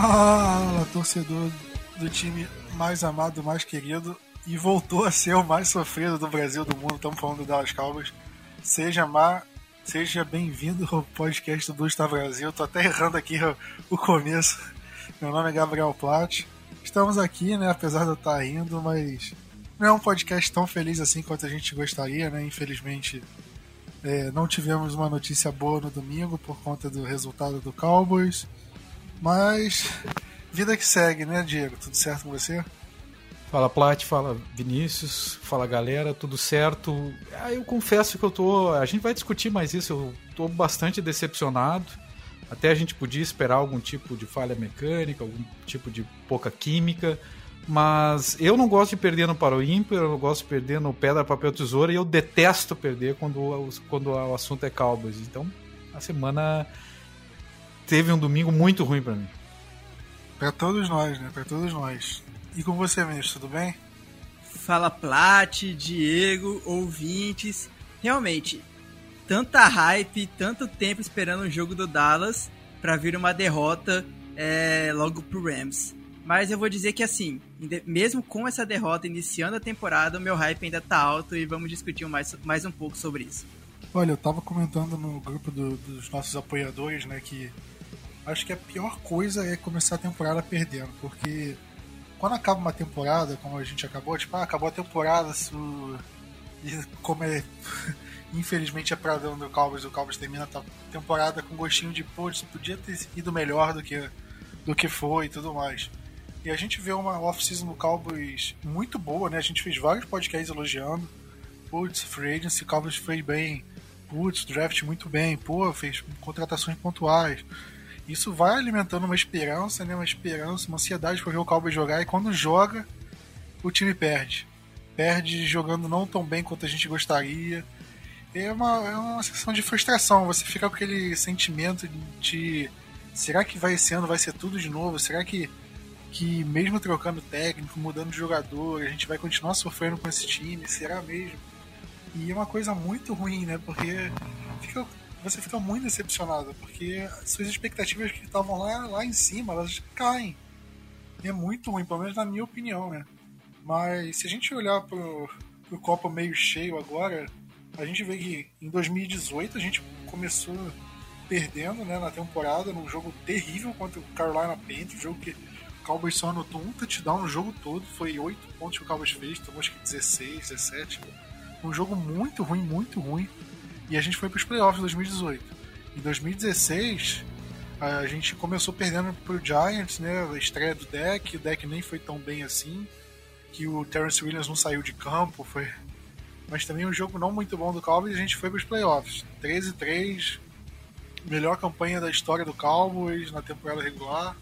Fala, torcedor do time mais amado, mais querido e voltou a ser o mais sofrido do Brasil, do mundo. Estamos falando do Dallas Cowboys. Seja má, seja bem-vindo ao podcast do Gustavo Brasil. Tô até errando aqui o, começo. Meu nome é Gabriel Platt. Estamos aqui, né? Apesar de eu estar rindo, mas não é um podcast tão feliz assim quanto a gente gostaria, né? Infelizmente, é, não tivemos uma notícia boa no domingo por conta do resultado do Cowboys. Mas vida que segue, né, Diego? Tudo certo com você? Fala Plat, fala Vinícius, fala galera, tudo certo? Ah, eu confesso que eu tô. A gente vai discutir mais isso, eu tô bastante decepcionado. Até a gente podia esperar algum tipo de falha mecânica, algum tipo de pouca química. Mas eu não gosto de perder no Paro Ímpar, eu gosto de perder no Pedra, Papel, Tesoura e eu detesto perder quando, quando o assunto é Cowboys. Então a semana teve um domingo muito ruim para mim. Para todos nós, né? Para todos nós. E com você, ministro, tudo bem? Fala Plat, Diego, ouvintes. Realmente, tanta hype, tanto tempo esperando o jogo do Dallas para vir uma derrota é, logo pro Rams. Mas eu vou dizer que assim, mesmo com essa derrota iniciando a temporada, o meu hype ainda tá alto e vamos discutir mais, mais um pouco sobre isso. Olha, eu tava comentando no grupo do, dos nossos apoiadores, né, que acho que a pior coisa é começar a temporada perdendo, porque quando acaba uma temporada, como a gente acabou, tipo, ah, acabou a temporada, su... e como é. Infelizmente é padrão do Cowboys, o Cowboys termina a temporada com gostinho de, putz, podia ter ido melhor do que, do que foi e tudo mais. E a gente vê uma off-season do Cowboys muito boa, né? A gente fez vários podcasts elogiando. Putz, free agency, Cowboys fez bem. Putz, draft muito bem. Pô, fez contratações pontuais isso vai alimentando uma esperança, né? Uma esperança, uma ansiedade para ver o Cowboys jogar. E quando joga, o time perde. Perde jogando não tão bem quanto a gente gostaria. É uma, é uma sensação de frustração. Você fica com aquele sentimento de será que vai esse ano vai ser tudo de novo? Será que, que mesmo trocando técnico, mudando de jogador, a gente vai continuar sofrendo com esse time? Será mesmo? E é uma coisa muito ruim, né? Porque fica você fica muito decepcionado, porque suas expectativas que estavam lá, lá em cima, elas caem. E é muito ruim, pelo menos na minha opinião, né? Mas se a gente olhar pro, pro copo meio cheio agora, a gente vê que em 2018 a gente começou perdendo né, na temporada, num jogo terrível contra o Carolina Panthers, jogo que o Cowboys só anotou um touchdown no jogo todo, foi 8 pontos que o Cowboys fez, tomou acho que 16, 17. Um jogo muito ruim, muito ruim. E a gente foi para os playoffs em 2018. Em 2016, a gente começou perdendo para o Giants, né? A estreia do deck, o deck nem foi tão bem assim. Que o Terrence Williams não saiu de campo, foi. Mas também um jogo não muito bom do Cowboys a gente foi para os playoffs. 13-3, melhor campanha da história do Cowboys na temporada regular.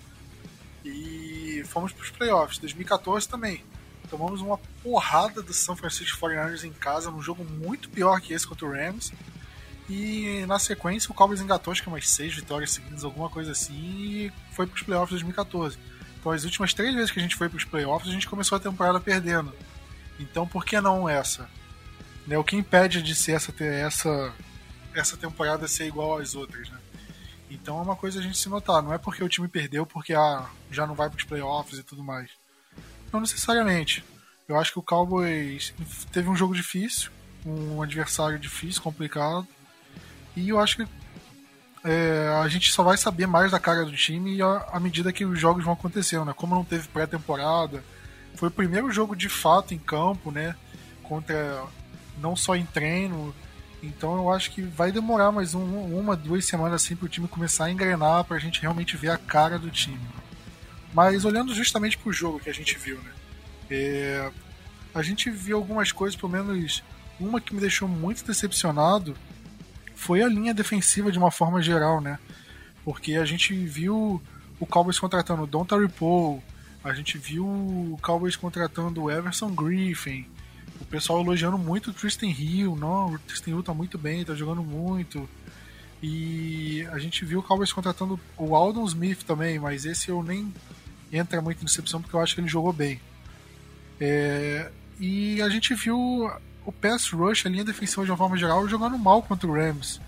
E fomos para os playoffs. 2014 também. Tomamos uma porrada do São Francisco 49ers em casa, num jogo muito pior que esse contra o Rams. E na sequência o Cowboys engatou acho que umas seis vitórias seguidas, alguma coisa assim, e foi para os playoffs de 2014. Então as últimas três vezes que a gente foi para os playoffs, a gente começou a temporada perdendo. Então por que não essa? Né, o que impede de ser essa, essa, essa temporada ser igual às outras, né? Então é uma coisa a gente se notar, não é porque o time perdeu porque ah, já não vai para os playoffs e tudo mais. Não necessariamente. Eu acho que o Cowboys teve um jogo difícil, um adversário difícil, complicado, e eu acho que é, a gente só vai saber mais da cara do time à medida que os jogos vão acontecendo, né? Como não teve pré-temporada, foi o primeiro jogo de fato em campo, né? Contra não só em treino. Então eu acho que vai demorar mais um, uma, duas semanas assim para o time começar a engrenar, para a gente realmente ver a cara do time. Mas olhando justamente para o jogo que a gente viu, né? É, a gente viu algumas coisas, pelo menos uma que me deixou muito decepcionado foi a linha defensiva de uma forma geral, né? Porque a gente viu o Cowboys contratando o Don Paul, a gente viu o Cowboys contratando o Everson Griffin, o pessoal elogiando muito o Tristan Hill, não, o Tristan Hill tá muito bem, tá jogando muito. E a gente viu o Cowboys contratando o Aldon Smith também, mas esse eu nem entra muito em decepção porque eu acho que ele jogou bem. É, e a gente viu o pass rush, a linha defensiva de uma forma geral, jogando mal contra o Rams.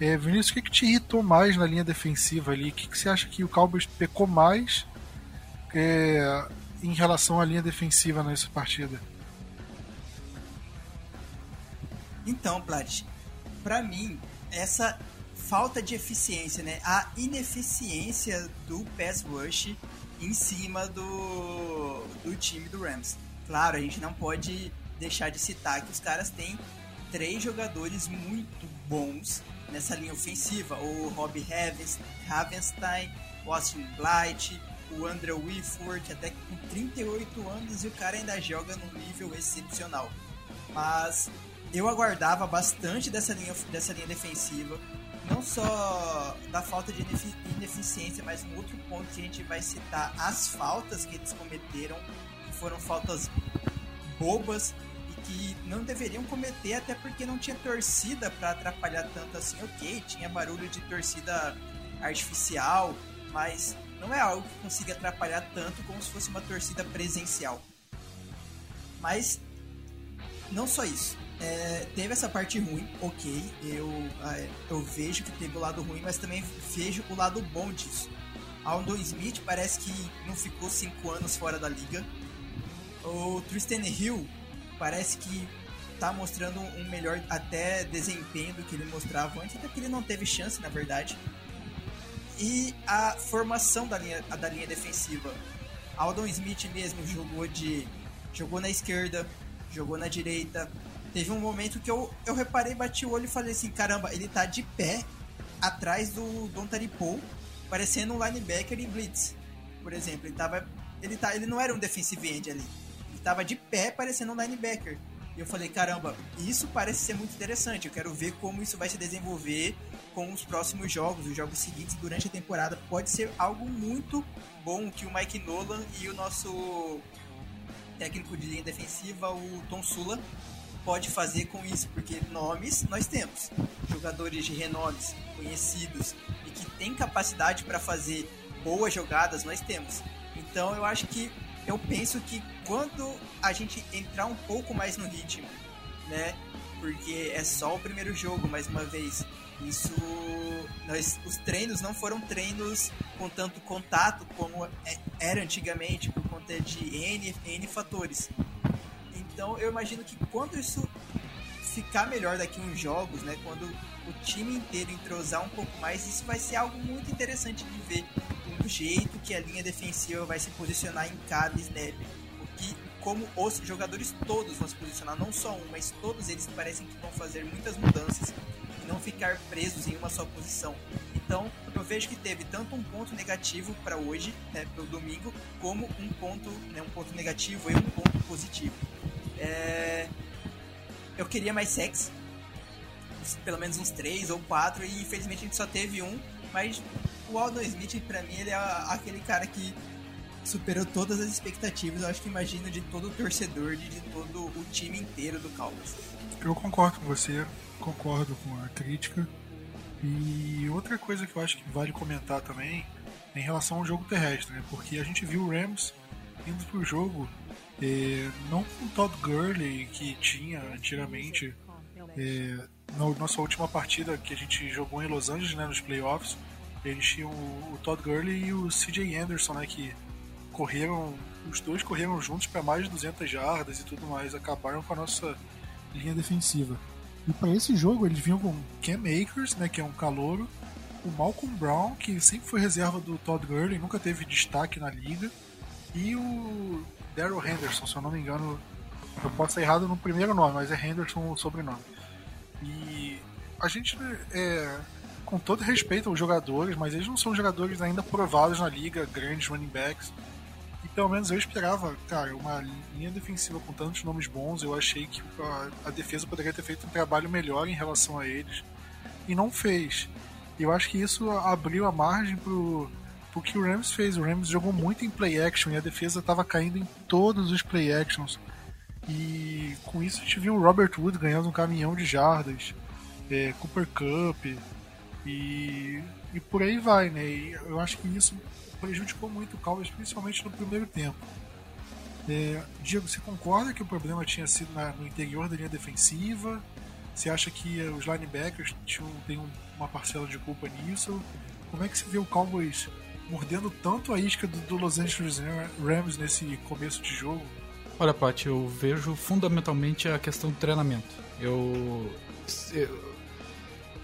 É, Vinícius, o que, que te irritou mais na linha defensiva ali? O que, que você acha que o Cowboys pecou mais é, em relação à linha defensiva nessa partida? Então, Plat, para mim, essa falta de eficiência, né? A ineficiência do pass rush em cima do, do time do Rams. Claro, a gente não pode deixar de citar que os caras têm três jogadores muito bons nessa linha ofensiva. O Rob Havenstein, o Austin Blight, o Andrew Whitford, até com 38 anos e o cara ainda joga num nível excepcional. Mas eu aguardava bastante dessa linha, dessa linha defensiva, não só da falta de ineficiência, mas um outro ponto que a gente vai citar, as faltas que eles cometeram, que foram faltas bobas que não deveriam cometer, até porque não tinha torcida para atrapalhar tanto assim. Ok, tinha barulho de torcida artificial, mas não é algo que consiga atrapalhar tanto como se fosse uma torcida presencial. Mas não só isso. É, teve essa parte ruim, ok. Eu, eu vejo que teve o lado ruim, mas também vejo o lado bom disso. Aldon Smith parece que não ficou cinco anos fora da liga. O Tristan Hill parece que tá mostrando um melhor até desempenho do que ele mostrava antes, até que ele não teve chance, na verdade. E a formação da linha, da linha defensiva. Aldon Smith mesmo jogou de jogou na esquerda, jogou na direita, Teve um momento que eu, eu reparei, bati o olho e falei assim, caramba, ele tá de pé atrás do Don Taripou, parecendo um linebacker em blitz. Por exemplo, ele tava ele tá, ele não era um defensive end ali. Tava de pé parecendo um linebacker. E eu falei, caramba, isso parece ser muito interessante. Eu quero ver como isso vai se desenvolver com os próximos jogos, os jogos seguintes durante a temporada. Pode ser algo muito bom que o Mike Nolan e o nosso técnico de linha defensiva, o Tom Sula, pode fazer com isso, porque nomes nós temos, jogadores de renomes conhecidos e que têm capacidade para fazer boas jogadas nós temos. Então eu acho que eu penso que quando a gente entrar um pouco mais no ritmo, né? Porque é só o primeiro jogo, mais uma vez. Isso, nós, os treinos não foram treinos com tanto contato como é, era antigamente por conta de N, N fatores. Então eu imagino que quando isso ficar melhor daqui uns jogos, né, quando o time inteiro entrosar um pouco mais, isso vai ser algo muito interessante de ver o jeito que a linha defensiva vai se posicionar em cada snap. O que, como os jogadores todos vão se posicionar, não só um, mas todos eles parecem que vão fazer muitas mudanças e não ficar presos em uma só posição. Então, eu vejo que teve tanto um ponto negativo para hoje, né, para o domingo, como um ponto, né, um ponto negativo e um ponto positivo. É... Eu queria mais sexo. Pelo menos uns três ou quatro. E infelizmente a gente só teve um. Mas o Aldon Smith, pra mim, ele é aquele cara que superou todas as expectativas. Eu acho que imagino de todo o torcedor, de, de todo o time inteiro do Cowboys. Eu concordo com você, concordo com a crítica. E outra coisa que eu acho que vale comentar também é em relação ao jogo terrestre, né? Porque a gente viu o Rams indo pro jogo é, não com o Todd Gurley que tinha antigamente. É, na nossa última partida que a gente jogou em Los Angeles, né, nos playoffs, eles tinham o, Todd Gurley e o CJ Anderson, né, que correram, os dois correram juntos para mais de 200 jardas e tudo mais, acabaram com a nossa linha defensiva. E para esse jogo eles vinham com Cam Akers, né, que é um calouro, o Malcolm Brown, que sempre foi reserva do Todd Gurley, nunca teve destaque na liga, e o Daryl Henderson, se eu não me engano. Eu posso estar errado no primeiro nome, mas é Henderson o sobrenome. E a gente, é, com todo respeito aos jogadores, mas eles não são jogadores ainda provados na liga, grandes running backs. E pelo menos eu esperava, cara, uma linha defensiva com tantos nomes bons. Eu achei que a, a defesa poderia ter feito um trabalho melhor em relação a eles. E não fez. E eu acho que isso abriu a margem pro o que o Rams fez. O Rams jogou muito em play action e a defesa estava caindo em todos os play actions. E com isso a gente viu o Robert Wood ganhando um caminhão de jardas, é, Cooper Cup e, e por aí vai, né? E eu acho que isso prejudicou muito o Cowboys, principalmente no primeiro tempo. É, Diego, você concorda que o problema tinha sido na, no interior da linha defensiva? Você acha que os linebackers tinham, têm uma parcela de culpa nisso? Como é que você vê o Cowboys mordendo tanto a isca do, do Los Angeles Rams nesse começo de jogo? Olha, Paty, eu vejo fundamentalmente a questão do treinamento. Eu, eu,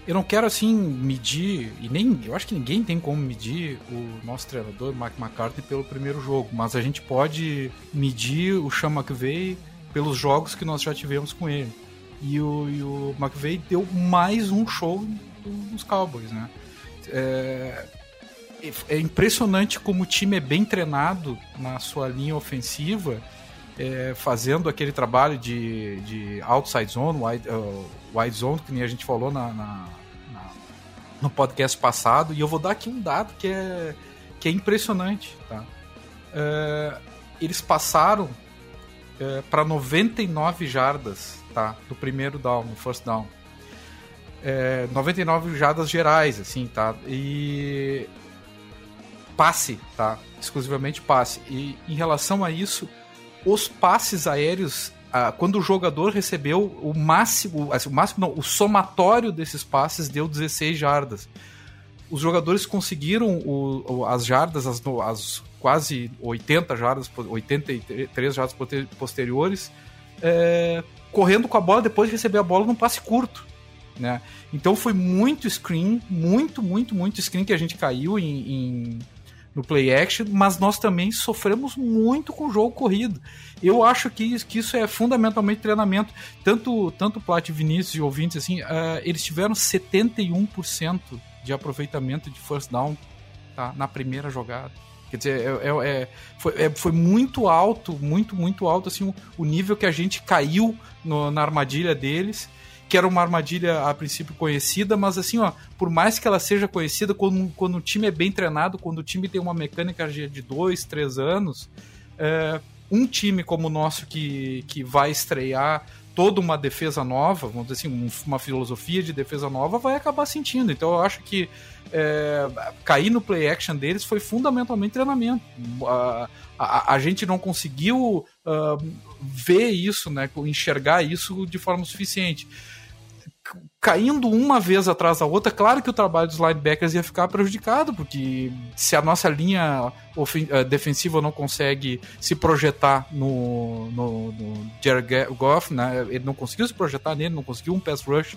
eu não quero assim medir e nem eu acho que ninguém tem como medir o nosso treinador Mike McCarthy pelo primeiro jogo, mas a gente pode medir o Sean McVay pelos jogos que nós já tivemos com ele. E o, e o McVay deu mais um show dos Cowboys, né? É, é impressionante como o time é bem treinado na sua linha ofensiva, é, fazendo aquele trabalho de, de outside zone, wide, uh, wide zone, que nem a gente falou na, na, no podcast passado. E eu vou dar aqui um dado que é, que é impressionante. Tá? É, eles passaram é, para 99 jardas tá? do primeiro down, no first down. É, 99 jardas gerais, assim, tá? E passe, tá? Exclusivamente passe. E em relação a isso, os passes aéreos, quando o jogador recebeu o máximo, assim, o máximo não, o somatório desses passes deu 16 jardas. Os jogadores conseguiram o, o, as jardas, as, as, quase 80 jardas, 83 jardas posteriores, é, correndo com a bola depois de receber a bola num passe curto. Né? Então foi muito screen, muito, muito, muito screen que a gente caiu em, em no play action, mas nós também sofremos muito com o jogo corrido. Eu acho que, que isso é fundamentalmente treinamento. Tanto, tanto Plat, Vinícius e ouvintes, assim, uh, eles tiveram 71% de aproveitamento de first down tá, na primeira jogada. Quer dizer, é, é, é, foi, é, foi, muito alto, muito, muito alto assim, o, o nível que a gente caiu no, na armadilha deles que era uma armadilha a princípio conhecida, mas assim, ó, por mais que ela seja conhecida, quando, quando o time é bem treinado, quando o time tem uma mecânica de dois, três anos, é, um time como o nosso que, que vai estrear toda uma defesa nova, vamos dizer assim, uma filosofia de defesa nova, vai acabar sentindo. Então eu acho que é, cair no play action deles foi fundamentalmente treinamento. A, a, a gente não conseguiu uh, ver isso, né, enxergar isso de forma suficiente caindo uma vez atrás da outra, claro que o trabalho dos linebackers ia ficar prejudicado, porque se a nossa linha eh, defensiva não consegue se projetar no, no, no Jared Goff, né? ele não conseguiu se projetar nele, não conseguiu um pass rush,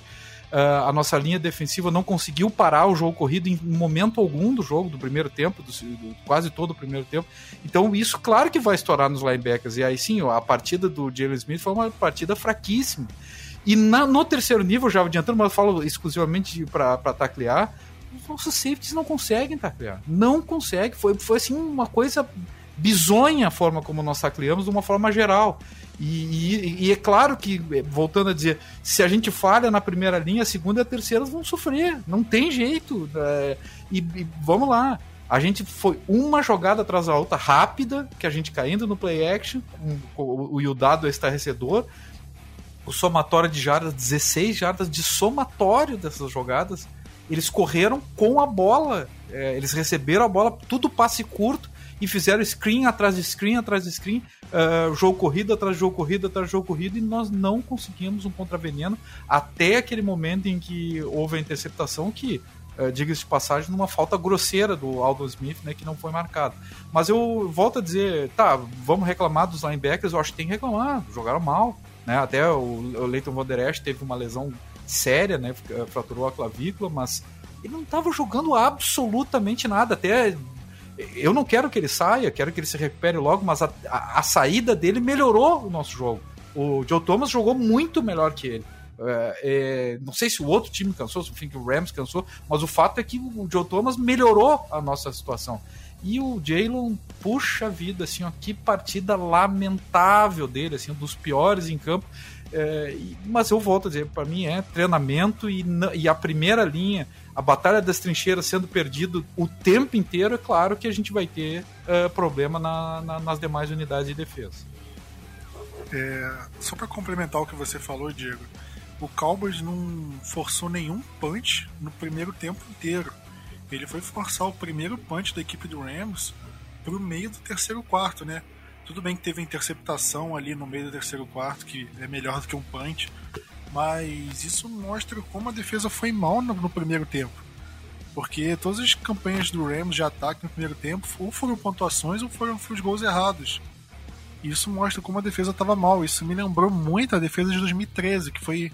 uh, a nossa linha defensiva não conseguiu parar o jogo corrido em momento algum do jogo, do primeiro tempo, do, do, quase todo o primeiro tempo. Então isso, claro que vai estourar nos linebackers. E aí sim, a partida do Jalen Smith foi uma partida fraquíssima. E na, no terceiro nível, já adiantando, mas eu falo exclusivamente para taclear, os nossos safeties não conseguem taclear. Não consegue. Foi, foi assim uma coisa bizonha a forma como nós tacleamos de uma forma geral. E, e, e, é claro que, voltando a dizer, se a gente falha na primeira linha, a segunda e a terceira vão sofrer. Não tem jeito. É, e, e, vamos lá. A gente foi uma jogada atrás da outra, rápida, que a gente caindo no play action, o, o, o dado estarrecedor o somatório de jardas, 16 jardas de somatório dessas jogadas. Eles correram com a bola, é, eles receberam a bola, tudo passe curto e fizeram screen atrás de screen atrás de screen, uh, jogo corrido atrás de jogo corrido atrás de jogo corrido e nós não conseguimos um contraveneno até aquele momento em que houve a interceptação que Uh, diga-se de passagem, numa falta grosseira do Aldo Smith, né, que não foi marcado. Mas eu volto a dizer, tá, vamos reclamar dos linebackers, eu acho que tem que reclamar, jogaram mal, né? Até o, o Leighton Van Der Esch teve uma lesão séria, né? Fraturou a clavícula, mas ele não estava jogando absolutamente nada. Até eu não quero que ele saia, quero que ele se recupere logo, mas a, a, a saída dele melhorou o nosso jogo. O Joe Thomas jogou muito melhor que ele. É, é, não sei se o outro time cansou, se o Rams cansou, mas o fato é que o Joe Thomas melhorou a nossa situação. E o Jalen, puxa vida, assim, ó, que partida lamentável dele, assim, um dos piores em campo. É, mas eu volto a dizer, para mim é treinamento e, e a primeira linha, a batalha das trincheiras sendo perdido o tempo inteiro, é claro que a gente vai ter uh, problema na, na, nas demais unidades de defesa. É, só para complementar o que você falou, Diego, o Cowboys não forçou nenhum punch no primeiro tempo inteiro. Ele foi forçar o primeiro punch da equipe do Rams pro meio do terceiro quarto, né? Tudo bem que teve interceptação ali no meio do terceiro quarto, que é melhor do que um punch. Mas isso mostra como a defesa foi mal no, no primeiro tempo. Porque todas as campanhas do Rams de ataque no primeiro tempo ou foram pontuações ou foram os gols errados. Isso mostra como a defesa estava mal. Isso me lembrou muito a defesa de 2013, que foi,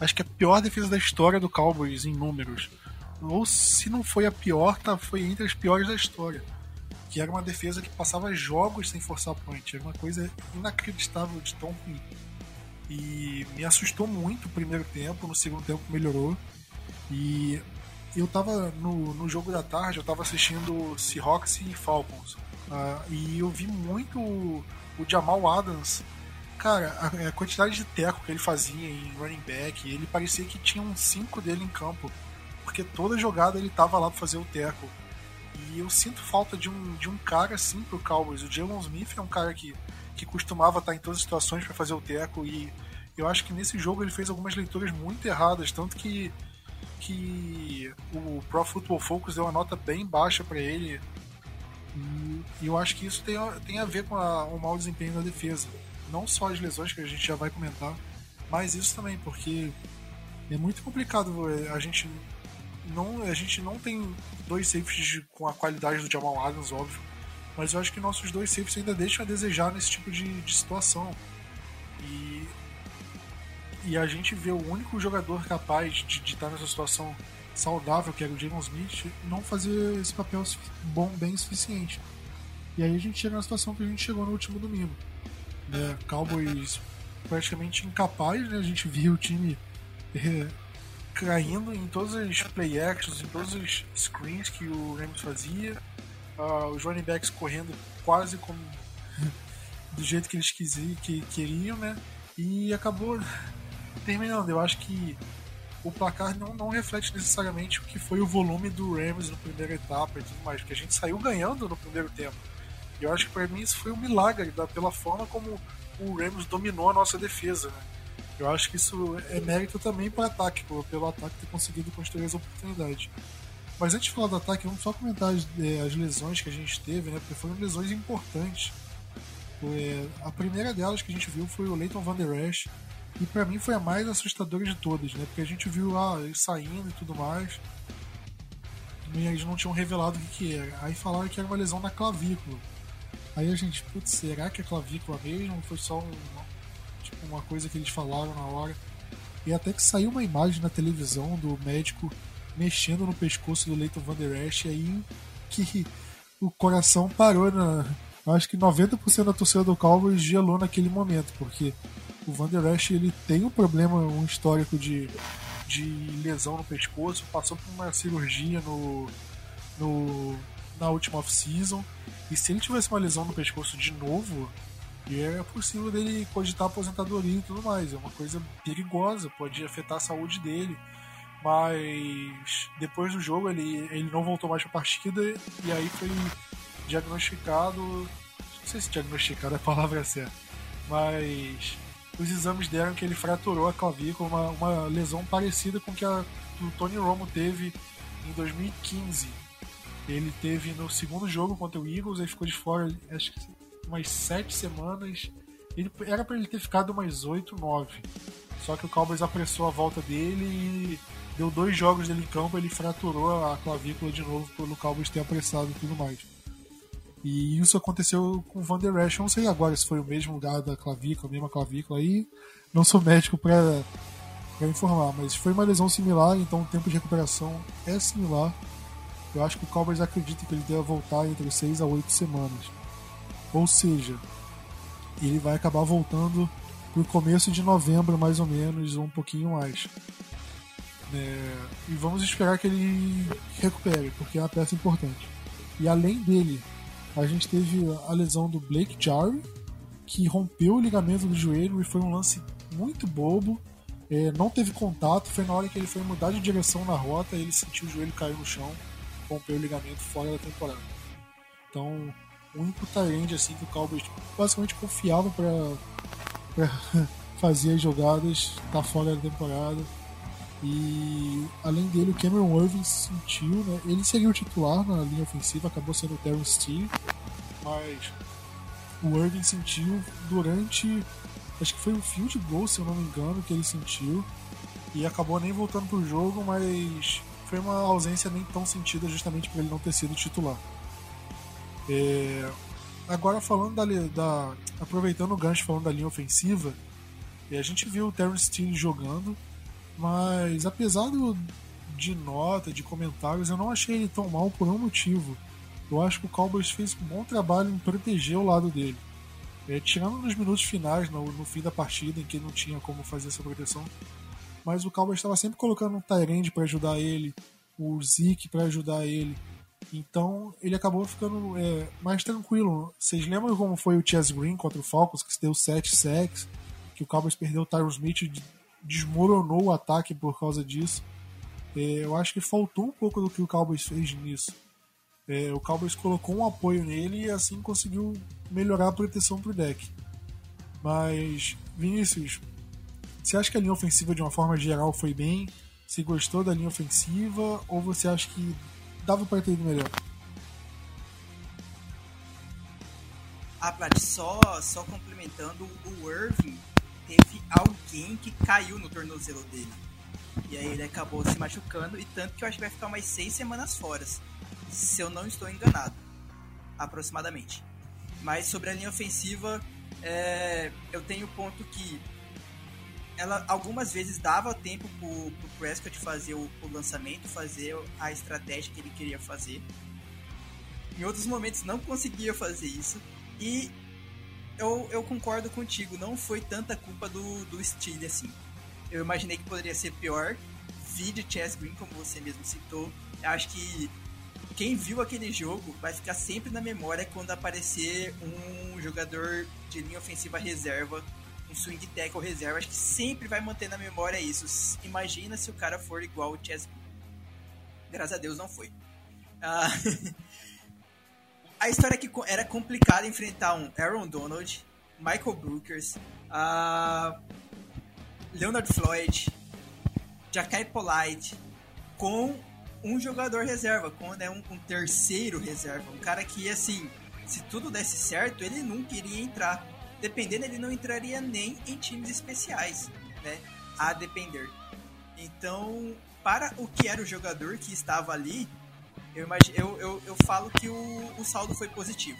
acho que a pior defesa da história do Cowboys em números. Ou se não foi a pior, tá, foi entre as piores da história. Que era uma defesa que passava jogos sem forçar point. Era uma coisa inacreditável de tão ruim. E me assustou muito o primeiro tempo, no segundo tempo melhorou. E eu tava no, no jogo da tarde, eu tava assistindo Seahawks e Falcons. Uh, e eu vi muito o, o Jamal Adams. Cara, a, a, quantidade de teco que ele fazia em running back, ele parecia que tinha um 5 dele em campo. Porque toda jogada ele tava lá pra fazer o teco. E eu sinto falta de um, de um cara assim pro Cowboys. O Jalen Smith é um cara que, que costumava estar em todas as situações para fazer o teco. E eu acho que nesse jogo ele fez algumas leituras muito erradas. Tanto que que o Pro Football Focus deu uma nota bem baixa para ele. E eu acho que isso tem, tem a ver com a, o mau desempenho da defesa. Não só as lesões que a gente já vai comentar, mas isso também, porque é muito complicado. A gente não, a gente não tem dois safeties com a qualidade do Jamal Adams, óbvio. Mas eu acho que nossos dois safeties ainda deixam a desejar nesse tipo de, de situação. E e a gente vê o único jogador capaz de, de estar nessa situação saudável, que era o James Smith, não fazer esse papel bom, bem suficiente. E aí a gente chega na situação que a gente chegou no último domingo. Né? Cowboys praticamente incapaz, né? a gente viu o time é, caindo em todas as play actions, em todos os screens que o Rams fazia, uh, os running backs correndo quase como do jeito que eles quisiam, que queriam, né? E acabou terminando, eu acho que o placar não, não reflete necessariamente o que foi o volume do Rams na primeira etapa e tudo mais, porque a gente saiu ganhando no primeiro tempo. E eu acho que para mim isso foi um milagre da, pela forma como o Rams dominou a nossa defesa. Né? Eu acho que isso é mérito também para o ataque, pelo, pelo ataque ter conseguido construir as oportunidades. Mas antes de falar do ataque, vamos só comentar as, é, as lesões que a gente teve, né? Porque foram lesões importantes. É, a primeira delas que a gente viu foi o Leighton Van Der Esch, e para mim foi a mais assustadora de todas, né? Porque a gente viu lá ah, ele saindo e tudo mais. E eles não tinham revelado o que, que era. Aí falaram que era uma lesão na clavícula. Aí a gente, putz, será que é clavícula mesmo? Foi só um, uma coisa que eles falaram na hora. E até que saiu uma imagem na televisão do médico mexendo no pescoço do Leighton Van Der Esch, aí que o coração parou na. Acho que 90% da torcida do Cowboys gelou naquele momento, porque o Van Der Esch ele tem um problema, um histórico de, de lesão no pescoço, passou por uma cirurgia no, no na última off-season. E se ele tivesse uma lesão no pescoço de novo, é possível dele cogitar aposentadoria e tudo mais. É uma coisa perigosa, pode afetar a saúde dele. Mas depois do jogo ele, ele não voltou mais para a partida e aí foi diagnosticado. Não sei se diagnosticado é a palavra certa, mas os exames deram que ele fraturou a clavícula, uma, uma lesão parecida com que a, o Tony Romo teve em 2015. Ele teve no segundo jogo contra o Eagles, ele ficou de fora acho que umas sete semanas. Ele, era para ele ter ficado umas oito, nove. Só que o Cowboys apressou a volta dele e deu dois jogos dele em campo, ele fraturou a clavícula de novo pelo Cowboys ter apressado e tudo mais. E isso aconteceu com o Van Der Esch. Eu não sei agora se foi o mesmo lugar da clavícula, a mesma clavícula aí. Não sou médico para informar, mas foi uma lesão similar, então o tempo de recuperação é similar. Eu acho que o Cowboys acredita que ele deve voltar entre 6 a 8 semanas. Ou seja, ele vai acabar voltando no começo de novembro, mais ou menos, ou um pouquinho mais. É, e vamos esperar que ele recupere, porque é uma peça importante. E além dele a gente teve a lesão do Blake Jarry, que rompeu o ligamento do joelho e foi um lance muito bobo. É, não teve contato, foi na hora que ele foi mudar de direção na rota, ele sentiu o joelho cair no chão, rompeu o ligamento fora da temporada. Então, o único talento assim que o Cowboys basicamente confiava para fazer as jogadas, tá fora da temporada. E além dele, o Cameron Irving sentiu, né? Ele seria o titular na linha ofensiva, acabou sendo o Terrence Steele, mas o Irving sentiu durante Acho que foi um field goal, se eu não me engano, que ele sentiu. E acabou nem voltando pro jogo, mas foi uma ausência nem tão sentida justamente por ele não ter sido titular. É... Agora falando da, da, aproveitando o gancho falando da linha ofensiva, é, a gente viu o Terrence Steele jogando, mas apesar do, de nota, de comentários, eu não achei ele tão mal por um motivo. Eu acho que o Cowboys fez um bom trabalho em proteger o lado dele. É, tirando nos minutos finais, no, no, fim da partida, em que não tinha como fazer essa proteção. Mas o Cowboys estava sempre colocando um Tyrande para ajudar ele, o Zeke para ajudar ele. Então ele acabou ficando é, mais tranquilo. Vocês lembram como foi o Chess Green contra o Falcons, que se deu 7 sacks, que o Cowboys perdeu o Tyron Smith desmoronou o ataque por causa disso. É, eu acho que faltou um pouco do que o Cowboys fez nisso. É, o Cowboys colocou um apoio nele e assim conseguiu melhorar a proteção pro deck. Mas, Vinícius, você acha que a linha ofensiva de uma forma geral foi bem? Você gostou da linha ofensiva ou você acha que dava para ter ido melhor? Ah, Plat, só, só complementando, o Irving teve alguém que caiu no tornozelo dele. E aí ele acabou se machucando, e tanto que eu acho que vai ficar mais seis semanas fora. Se eu não estou enganado. Aproximadamente. Mas sobre a linha ofensiva, é, eu tenho o ponto que ela algumas vezes dava tempo pro, pro Prescott fazer o, o, lançamento, fazer a estratégia que ele queria fazer. Em outros momentos não conseguia fazer isso. E eu, eu concordo contigo, não foi tanta culpa do, do Steele assim. Eu imaginei que poderia ser pior. Vi de Chess Green, como você mesmo citou. Eu acho que quem viu aquele jogo vai ficar sempre na memória quando aparecer um jogador de linha ofensiva reserva um swing tackle reserva, acho que sempre vai manter na memória isso. Imagina se o cara for igual o Chess Graças a Deus não foi. Ah, a história é que era complicado enfrentar um Aaron Donald, Michael Brookers, uh, Leonard Floyd, Jackai Polite, com um jogador reserva, com né, um, um, terceiro reserva, um cara que, assim, se tudo desse certo, ele nunca iria entrar dependendo, ele não entraria nem em times especiais, né? A depender. Então, para o que era o jogador que estava ali, eu, imagino, eu, eu, eu falo que o, o saldo foi positivo.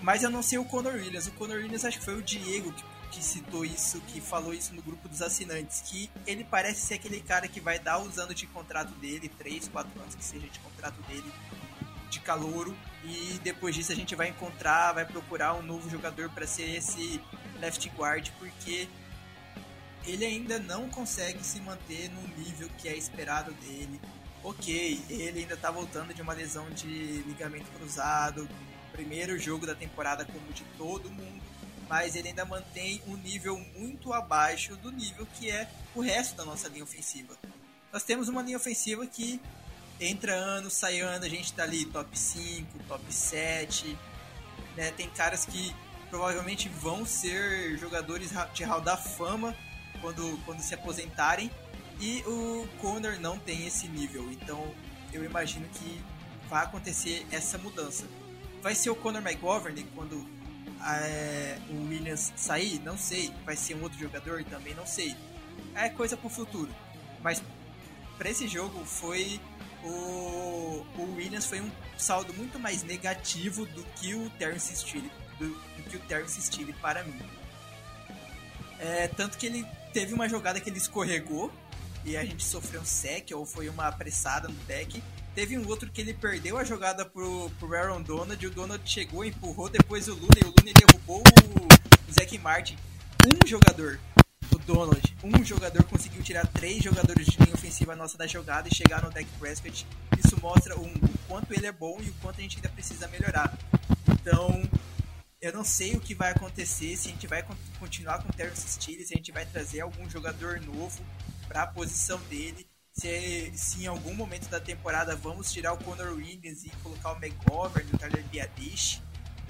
Mas eu não sei o Conor Williams. O Conor Williams acho que foi o Diego que, que citou isso, que falou isso no grupo dos assinantes, que ele parece ser aquele cara que vai dar os anos de contrato dele, 3, 4 anos que seja de contrato dele, de calouro e depois disso a gente vai encontrar, vai procurar um novo jogador para ser esse left guard porque ele ainda não consegue se manter no nível que é esperado dele. Ok, ele ainda está voltando de uma lesão de ligamento cruzado, primeiro jogo da temporada como de todo mundo, mas ele ainda mantém um nível muito abaixo do nível que é o resto da nossa linha ofensiva. Nós temos uma linha ofensiva que entra ano, sai ano, a gente tá ali top 5, top 7. Né? Tem caras que provavelmente vão ser jogadores de hall da fama quando, quando se aposentarem. E o Conor não tem esse nível. Então eu imagino que vai acontecer essa mudança. Vai ser o Conor McGovern quando é, o Williams sair? Não sei. Vai ser um outro jogador? Também não sei. É coisa pro futuro. Mas para esse jogo foi o, o Williams foi um saldo muito mais negativo do que o Terence Steele, do, do que o Terence Steele para mim. É, tanto que ele teve uma jogada que ele escorregou e a gente sofreu um sec ou foi uma apressada no deck. Teve um outro que ele perdeu a jogada pro, pro Aaron Donald e o Donald chegou, empurrou depois o Luna e o Luna derrubou o, o Zack Martin. Um jogador Donald, um jogador conseguiu tirar três jogadores de linha ofensiva nossa da jogada e chegar no deck Prescott. Isso mostra um, o quanto ele é bom e o quanto a gente ainda precisa melhorar. Então, eu não sei o que vai acontecer, se a gente vai continuar com o Terrence Steele, se a gente vai trazer algum jogador novo para a posição dele, se, se, em algum momento da temporada vamos tirar o Conor Williams e colocar o McGovern o Tyler Biadish.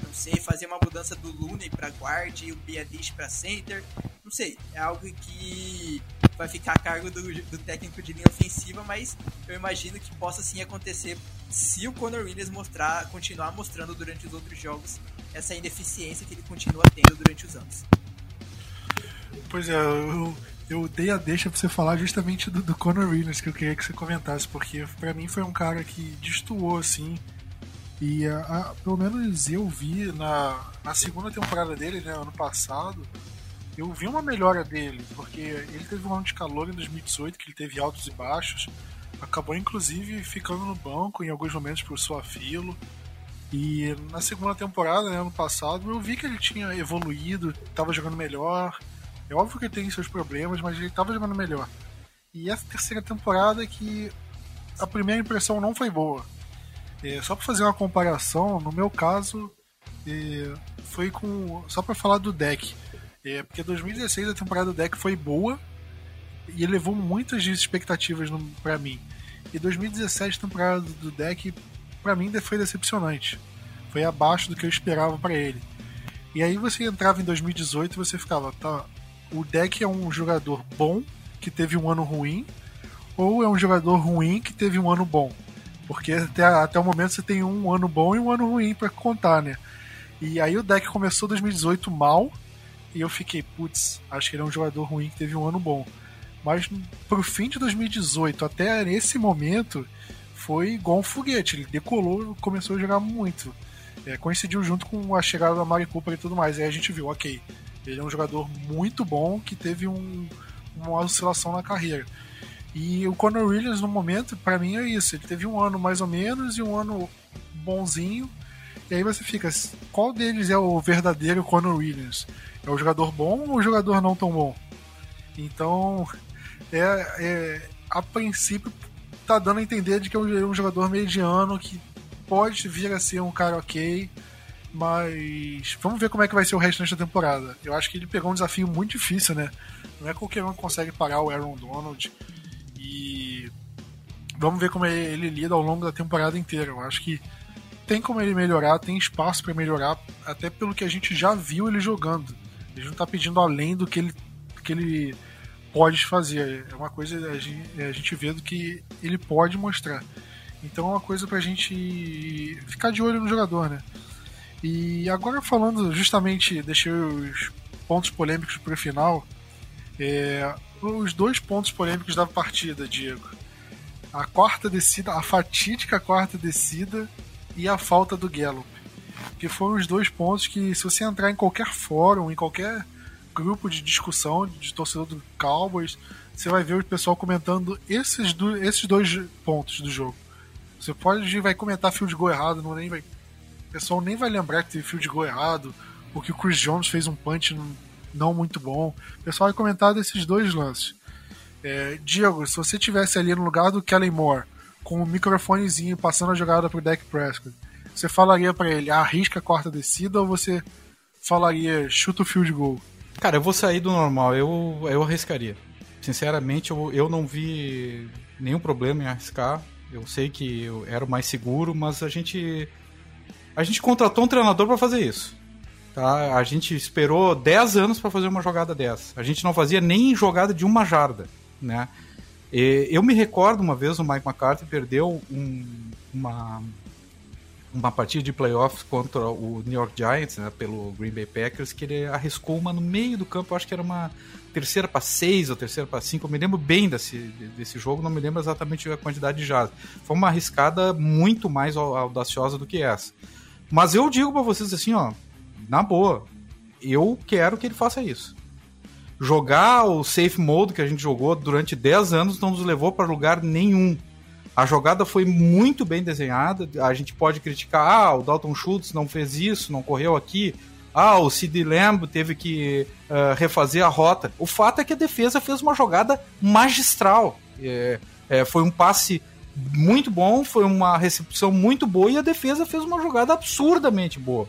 Não sei, fazer uma mudança do Looney para guard e o Biadish para center. Não sei, é algo que vai ficar a cargo do, do, técnico de linha ofensiva, mas eu imagino que possa sim acontecer se o Conor Williams mostrar, continuar mostrando durante os outros jogos essa ineficiência que ele continua tendo durante os anos. Pois é, eu, eu dei a deixa pra você falar justamente do, do Conor Williams, que eu queria que você comentasse, porque para mim foi um cara que destoou, assim. E a, a, pelo menos eu vi na, na segunda temporada dele, né, ano passado, eu vi uma melhora dele, porque ele teve um ano de calor em 2018, que ele teve altos e baixos, acabou inclusive ficando no banco em alguns momentos por sua filo. E na segunda temporada, né, ano passado, eu vi que ele tinha evoluído, estava jogando melhor, é óbvio que ele tem seus problemas, mas ele estava jogando melhor. E essa terceira temporada é que a primeira impressão não foi boa. É, só para fazer uma comparação, no meu caso, é, foi com. Só para falar do deck. É, porque 2016 a temporada do deck foi boa e elevou muitas expectativas para mim. E 2017 a temporada do deck, para mim, foi decepcionante. Foi abaixo do que eu esperava para ele. E aí você entrava em 2018 e você ficava, tá, o deck é um jogador bom que teve um ano ruim, ou é um jogador ruim que teve um ano bom. Porque até, até o momento você tem um ano bom e um ano ruim para contar, né? E aí o deck começou 2018 mal, e eu fiquei, putz, acho que ele é um jogador ruim que teve um ano bom. Mas pro fim de 2018 até esse momento foi igual um foguete, ele decolou, começou a jogar muito. É, coincidiu junto com a chegada da Mari Cooper e tudo mais. Aí a gente viu, ok, ele é um jogador muito bom que teve um, uma oscilação na carreira. E o Conor Williams, no momento, para mim é isso. Ele teve um ano mais ou menos e um ano bonzinho. E aí você fica, qual deles é o verdadeiro Conor Williams? É o jogador bom ou o jogador não tão bom? Então, é, é a princípio, tá dando a entender de que é um é jogador mediano que pode vir a ser um cara ok mas vamos ver como é que vai ser o resto desta temporada. Eu acho que ele pegou um desafio muito difícil, né? Não é qualquer um que consegue parar o Aaron Donald. E vamos ver como ele lida ao longo da temporada inteira. Eu acho que tem como ele melhorar, tem espaço para melhorar, até pelo que a gente já viu ele jogando. Ele não tá pedindo além do que ele, que ele pode fazer. É uma coisa a gente, a gente vê do que ele pode mostrar. Então é uma coisa pra gente ficar de olho no jogador, né? E agora falando justamente, deixei os pontos polêmicos para o final. É, os dois pontos polêmicos da partida, Diego. A quarta descida, a fatídica quarta descida e a falta do Gallup. Que foram os dois pontos que, se você entrar em qualquer fórum, em qualquer grupo de discussão de torcedor do Cowboys, você vai ver o pessoal comentando esses, do, esses dois pontos do jogo. Você pode vai comentar field goal errado, não nem vai pessoal nem vai lembrar que teve field goal errado, ou que o Chris Jones fez um punch não muito bom. O pessoal vai comentar desses dois lances. É, Diego, se você tivesse ali no lugar do Kellen Moore, com o um microfonezinho passando a jogada pro Dak Prescott, você falaria para ele, arrisca a quarta descida ou você falaria, chuta o field goal? Cara, eu vou sair do normal, eu, eu arriscaria. Sinceramente, eu, eu não vi nenhum problema em arriscar. Eu sei que eu era o mais seguro, mas a gente a gente contratou um treinador para fazer isso. Tá? A gente esperou 10 anos para fazer uma jogada dessa. A gente não fazia nem jogada de uma jarda, né? E eu me recordo uma vez o Mike McCarthy perdeu um, uma uma partida de playoffs contra o New York Giants, né, pelo Green Bay Packers, que ele arriscou uma no meio do campo, acho que era uma terceira para seis ou terceira para cinco, eu me lembro bem desse, desse jogo, não me lembro exatamente a quantidade de jardas. Foi uma arriscada muito mais audaciosa do que essa. Mas eu digo para vocês assim, ó, na boa, eu quero que ele faça isso. Jogar o safe mode que a gente jogou durante 10 anos não nos levou para lugar nenhum. A jogada foi muito bem desenhada. A gente pode criticar, ah, o Dalton Schultz não fez isso, não correu aqui. Ah, o Sid Lamb teve que uh, refazer a rota. O fato é que a defesa fez uma jogada magistral. É, é, foi um passe muito bom, foi uma recepção muito boa e a defesa fez uma jogada absurdamente boa.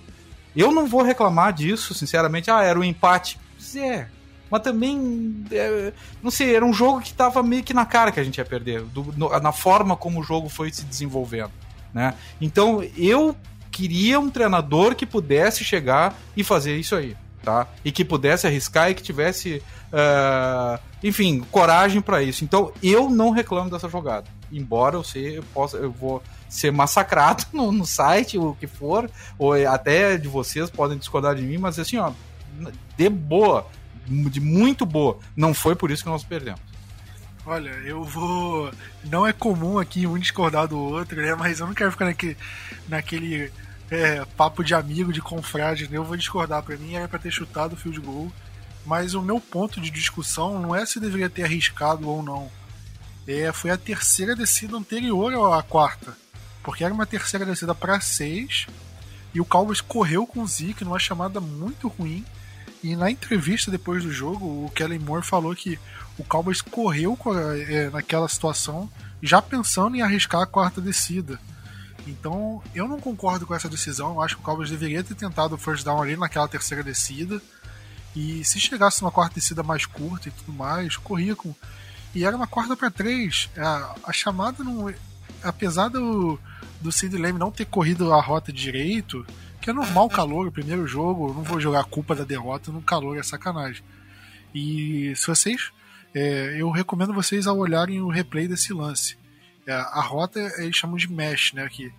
Eu não vou reclamar disso, sinceramente. Ah, era um empate. É, mas também, é, não sei, era um jogo que estava meio que na cara que a gente ia perder, do, no, na forma como o jogo foi se desenvolvendo. Né? Então, eu queria um treinador que pudesse chegar e fazer isso aí. Tá? E que pudesse arriscar e que tivesse, uh, enfim, coragem para isso. Então, eu não reclamo dessa jogada embora eu, sei, eu, possa, eu vou ser massacrado no, no site, o que for, ou até de vocês podem discordar de mim, mas assim, ó, de boa, de muito boa. Não foi por isso que nós perdemos. Olha, eu vou. Não é comum aqui um discordar do outro, né? Mas eu não quero ficar naquele, naquele é, papo de amigo, de confrade, né? Eu vou discordar. Para mim era para ter chutado o field goal. Mas o meu ponto de discussão não é se deveria ter arriscado ou não. É, foi a terceira descida anterior à quarta. Porque era uma terceira descida para seis. E o Cowboys correu com o Zeke numa chamada muito ruim. E na entrevista depois do jogo, o Kellen Moore falou que o Cowboys correu é, naquela situação já pensando em arriscar a quarta descida. Então, eu não concordo com essa decisão. Eu acho que o Cowboys deveria ter tentado o first down ali naquela terceira descida. E se chegasse uma quarta descida mais curta e tudo mais, corria com. E era uma quarta para três. A, a, chamada não. Apesar do, do Sid Lamb não ter corrido a rota direito, que é normal o calor, o primeiro jogo, eu não vou jogar a culpa da derrota no calor, é sacanagem. E se vocês é, eu recomendo vocês a olharem o replay desse lance. É, a rota eles chamam de mesh, né? Que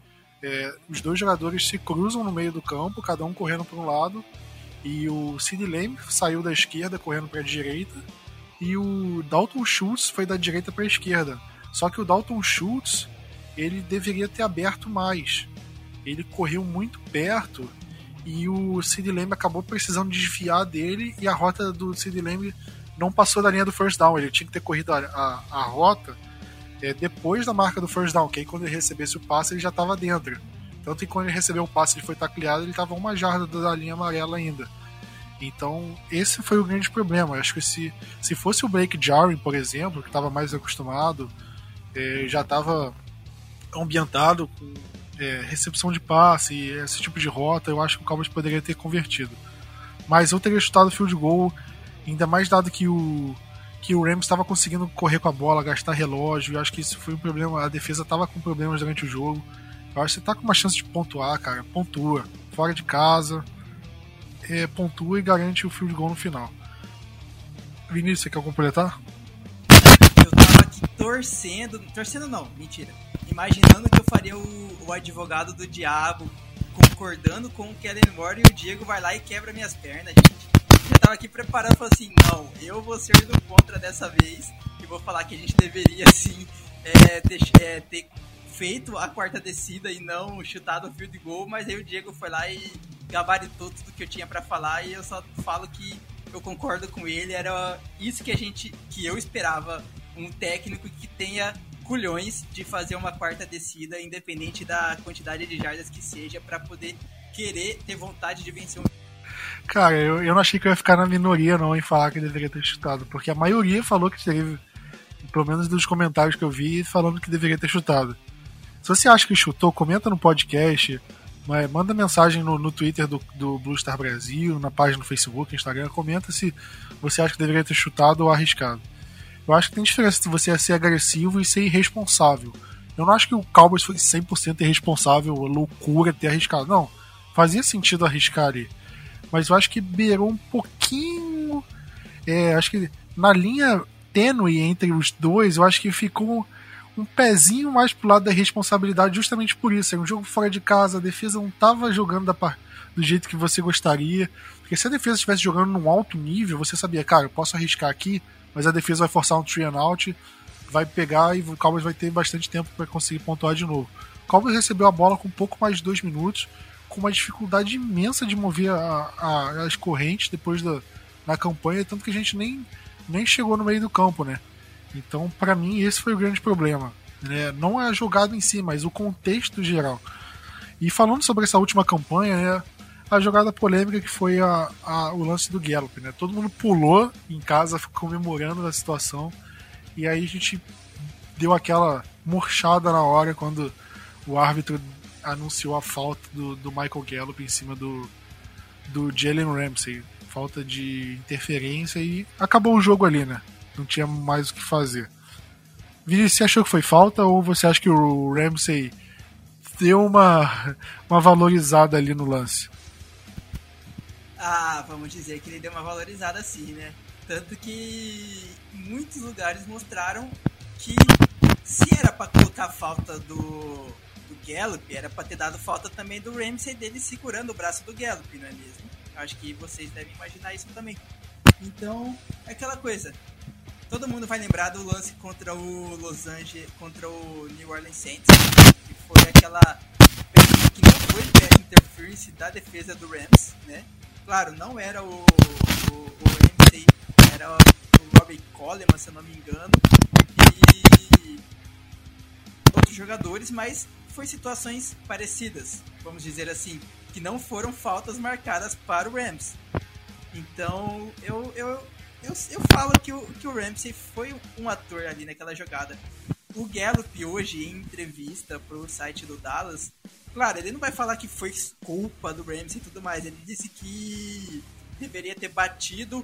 é, os dois jogadores se cruzam no meio do campo, cada um correndo para um lado, e o Sid Lamb saiu da esquerda correndo para a direita, e o Dalton Schultz foi da direita para a esquerda. Só que o Dalton Schultz ele deveria ter aberto mais. Ele correu muito perto e o Sid Lamb acabou precisando desviar dele e a rota do Sid Lamb não passou da linha do first down. Ele tinha que ter corrido a, a, a rota é, depois da marca do first down, que aí quando ele recebesse o passe ele já estava dentro. Tanto que quando ele recebeu o passe ele foi tacleado, ele estava uma jarda da linha amarela ainda. Então, esse foi o grande problema. Acho que se, se fosse o Blake Jarwin, por exemplo, que estava mais acostumado, é, já estava ambientado com é, recepção de passe, esse tipo de rota, eu acho que o Cowboys poderia ter convertido. Mas eu teria chutado o field goal Ainda mais dado que o que o Rams estava conseguindo correr com a bola, gastar relógio. Eu acho que isso foi um problema. A defesa estava com problemas durante o jogo. Eu acho que você tá com uma chance de pontuar, cara. Pontua. Fora de casa. É, pontua e garante o field goal no final. Vinícius, você quer completar? Eu torcendo. Torcendo não, mentira. Imaginando que eu faria o, o advogado do diabo concordando com o Kellen Moore e o Diego vai lá e quebra minhas pernas, gente já tava aqui preparando, falando assim, não, eu vou ser do contra dessa vez e vou falar que a gente deveria sim é, ter, é, ter, feito a quarta descida e não chutado o field goal, mas aí o Diego foi lá e gabaritou tudo que eu tinha para falar e eu só falo que eu concordo com ele, era isso que a gente, que eu esperava, um técnico que tenha culhões de fazer uma quarta descida, independente da quantidade de jardas que seja, para poder querer ter vontade de vencer um Cara, eu, eu não achei que eu ia ficar na minoria não em falar que deveria ter chutado, porque a maioria falou que teve, pelo menos dos comentários que eu vi, falando que deveria ter chutado. Se você acha que chutou, comenta no podcast, manda mensagem no, no Twitter do, do Blue Star Brasil, na página no Facebook, Instagram, comenta se você acha que deveria ter chutado ou arriscado. Eu acho que tem diferença entre você ser agressivo e ser irresponsável. Eu não acho que o Cowboys foi 100% irresponsável, loucura ter arriscado. Não, fazia sentido arriscar ali mas eu acho que beirou um pouquinho. É, acho que na linha tênue entre os dois, eu acho que ficou um pezinho mais pro lado da responsabilidade, justamente por isso. Era um jogo fora de casa, a defesa não estava jogando da, do jeito que você gostaria. Porque se a defesa estivesse jogando num alto nível, você sabia, cara, eu posso arriscar aqui, mas a defesa vai forçar um three and out, vai pegar e o Cowboys vai ter bastante tempo para conseguir pontuar de novo. O Cowboys recebeu a bola com um pouco mais de dois minutos com uma dificuldade imensa de mover a, a, as correntes depois da na campanha, tanto que a gente nem, nem chegou no meio do campo, né? Então, para mim, esse foi o grande problema. Né? Não é a jogada em si, mas o contexto geral. E falando sobre essa última campanha, né, a jogada polêmica que foi a, a, o lance do Gallup. Né? Todo mundo pulou em casa comemorando a situação. E aí a gente deu aquela murchada na hora quando o árbitro anunciou a falta do, do Michael Gallup em cima do, do Jalen Ramsey. Falta de interferência e acabou o jogo ali, né? Não tinha mais o que fazer. Você achou que foi falta ou você acha que o Ramsey deu uma, uma valorizada ali no lance? Ah, vamos dizer que ele deu uma valorizada sim, né? Tanto que muitos lugares mostraram que se era para colocar falta do Gallup, era pra ter dado falta também do Ramsey dele segurando o braço do Gallup, não é mesmo? Acho que vocês devem imaginar isso também. Então, é aquela coisa. Todo mundo vai lembrar do lance contra o Los Angeles, contra o New Orleans Saints, que foi aquela que não foi pass interference da defesa do Rams, né? Claro, não era o, o, o era o Robbie Coleman, se eu não me engano, e outros jogadores, mas foi situações parecidas, vamos dizer assim, que não foram faltas marcadas para o Rams. Então, eu, eu, eu, eu falo que o, que o Ramsey foi um ator ali naquela jogada. O Gallup hoje, em entrevista para o site do Dallas, claro, ele não vai falar que foi culpa do Ramsey e tudo mais. Ele disse que deveria ter batido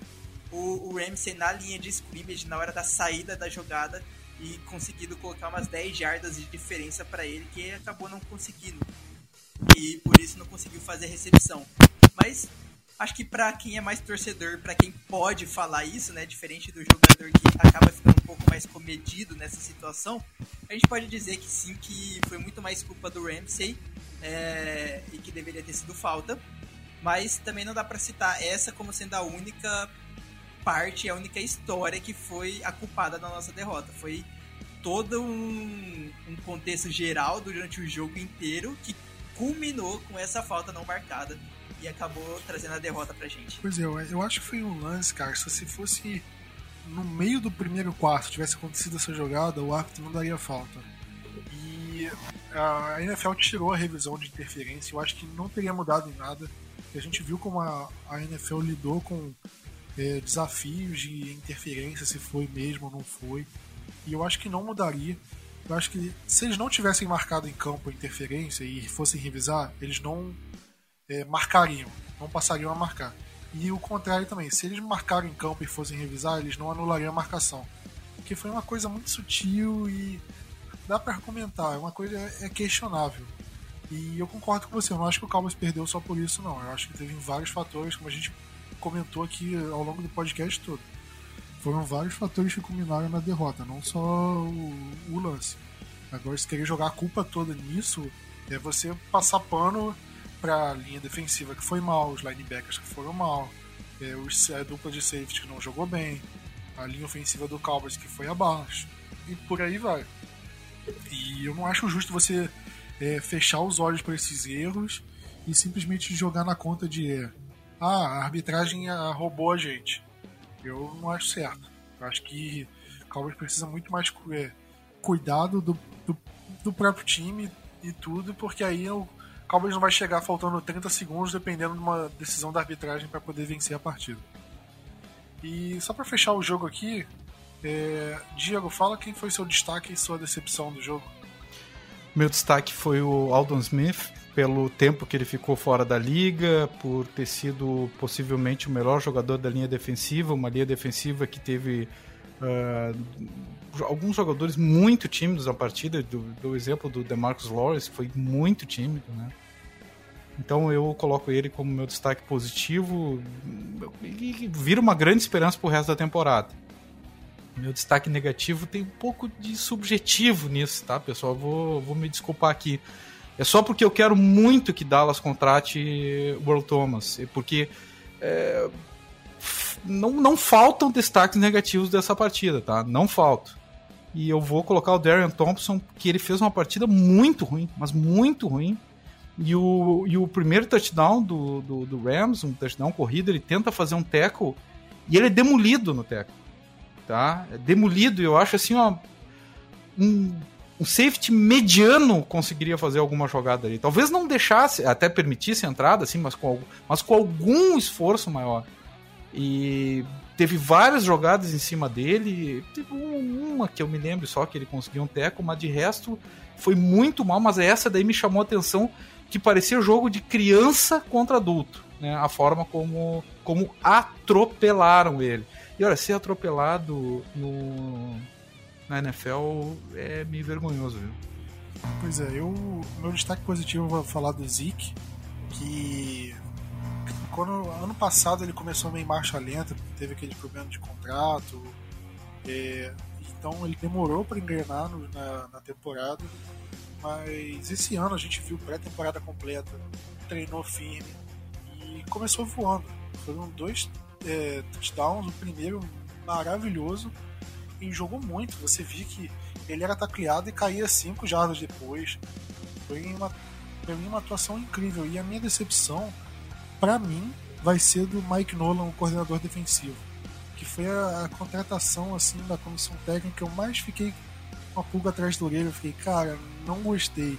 o, o Ramsey na linha de scrimmage na hora da saída da jogada e conseguido colocar umas 10 jardas de diferença para ele, que ele acabou não conseguindo. E por isso não conseguiu fazer recepção. Mas acho que para quem é mais torcedor, para quem pode falar isso, né, diferente do jogador que acaba ficando um pouco mais comedido nessa situação, a gente pode dizer que sim, que foi muito mais culpa do Ramsey é, e que deveria ter sido falta. Mas também não dá para citar essa como sendo a única parte, a única história que foi a culpada da nossa derrota. Foi todo um, um contexto geral durante o jogo inteiro que culminou com essa falta não marcada e acabou trazendo a derrota pra gente. Pois é, eu acho que foi um lance, cara. Se fosse no meio do primeiro quarto tivesse acontecido essa jogada, o árbitro não daria falta. A NFL tirou a revisão de interferência, eu acho que não teria mudado em nada. A gente viu como a, a NFL lidou com é, desafios de interferência, se foi mesmo ou não foi. E eu acho que não mudaria. Eu acho que se eles não tivessem marcado em campo a interferência e fossem revisar, eles não é, marcariam, não passariam a marcar. E o contrário também, se eles marcaram em campo e fossem revisar, eles não anulariam a marcação. Porque foi uma coisa muito sutil e dá para argumentar, é uma coisa é questionável. E eu concordo com você, eu não acho que o Cowboys perdeu só por isso, não. Eu acho que teve vários fatores, como a gente comentou aqui ao longo do podcast todo. Foram vários fatores que culminaram na derrota, não só o, o lance. Agora, se querer jogar a culpa toda nisso, é você passar pano para a linha defensiva que foi mal, os linebackers que foram mal, é, os, a dupla de safety que não jogou bem, a linha ofensiva do Cowboys que foi abaixo, e por aí vai. E eu não acho justo você é, fechar os olhos para esses erros e simplesmente jogar na conta de ah, a arbitragem roubou a gente. Eu não acho certo. Eu acho que o Cowboys precisa muito mais é, cuidado do, do, do próprio time e tudo, porque aí o Cowboys não vai chegar faltando 30 segundos, dependendo de uma decisão da arbitragem para poder vencer a partida. E só para fechar o jogo aqui, é... Diego, fala quem foi seu destaque e sua decepção do jogo. Meu destaque foi o Aldon Smith, pelo tempo que ele ficou fora da liga, por ter sido possivelmente o melhor jogador da linha defensiva, uma linha defensiva que teve uh, alguns jogadores muito tímidos na partida, do, do exemplo do DeMarcus Lawrence, que foi muito tímido, né? Então eu coloco ele como meu destaque positivo e vira uma grande esperança pro resto da temporada. Meu destaque negativo tem um pouco de subjetivo nisso, tá, pessoal? Vou, vou me desculpar aqui. É só porque eu quero muito que Dallas contrate Earl Thomas. Porque é, não, não faltam destaques negativos dessa partida, tá? Não faltam. E eu vou colocar o Darian Thompson, que ele fez uma partida muito ruim, mas muito ruim. E o, e o primeiro touchdown do, do, do Rams, um touchdown corrido, ele tenta fazer um tackle e ele é demolido no tackle. Tá? É demolido, eu acho assim, ó, um, um safety mediano conseguiria fazer alguma jogada ali. Talvez não deixasse, até permitisse a entrada, assim, mas com, mas com algum esforço maior. E teve várias jogadas em cima dele. Teve uma que eu me lembro só que ele conseguiu um teco, mas de resto foi muito mal. Mas essa daí me chamou a atenção que parecia jogo de criança contra adulto, né? A forma como, como atropelaram ele. Olha, ser atropelado no, na NFL é meio vergonhoso, viu? Pois é, eu meu destaque positivo vou falar do Zeke, que quando ano passado ele começou meio em marcha lenta, teve aquele problema de contrato, é, então ele demorou para engrenar no, na, na temporada mas esse ano a gente viu pré-temporada completa, treinou firme e começou voando. Foram dois é, touchdowns, o primeiro maravilhoso, e jogou muito. Você viu que ele era tacleado e caía 5 jardas depois. Foi uma, mim uma atuação incrível. E a minha decepção, para mim, vai ser do Mike Nolan, o coordenador defensivo. Que foi a, a contratação assim da comissão técnica eu mais fiquei com a pulga atrás do orelha. Eu fiquei, cara, não gostei.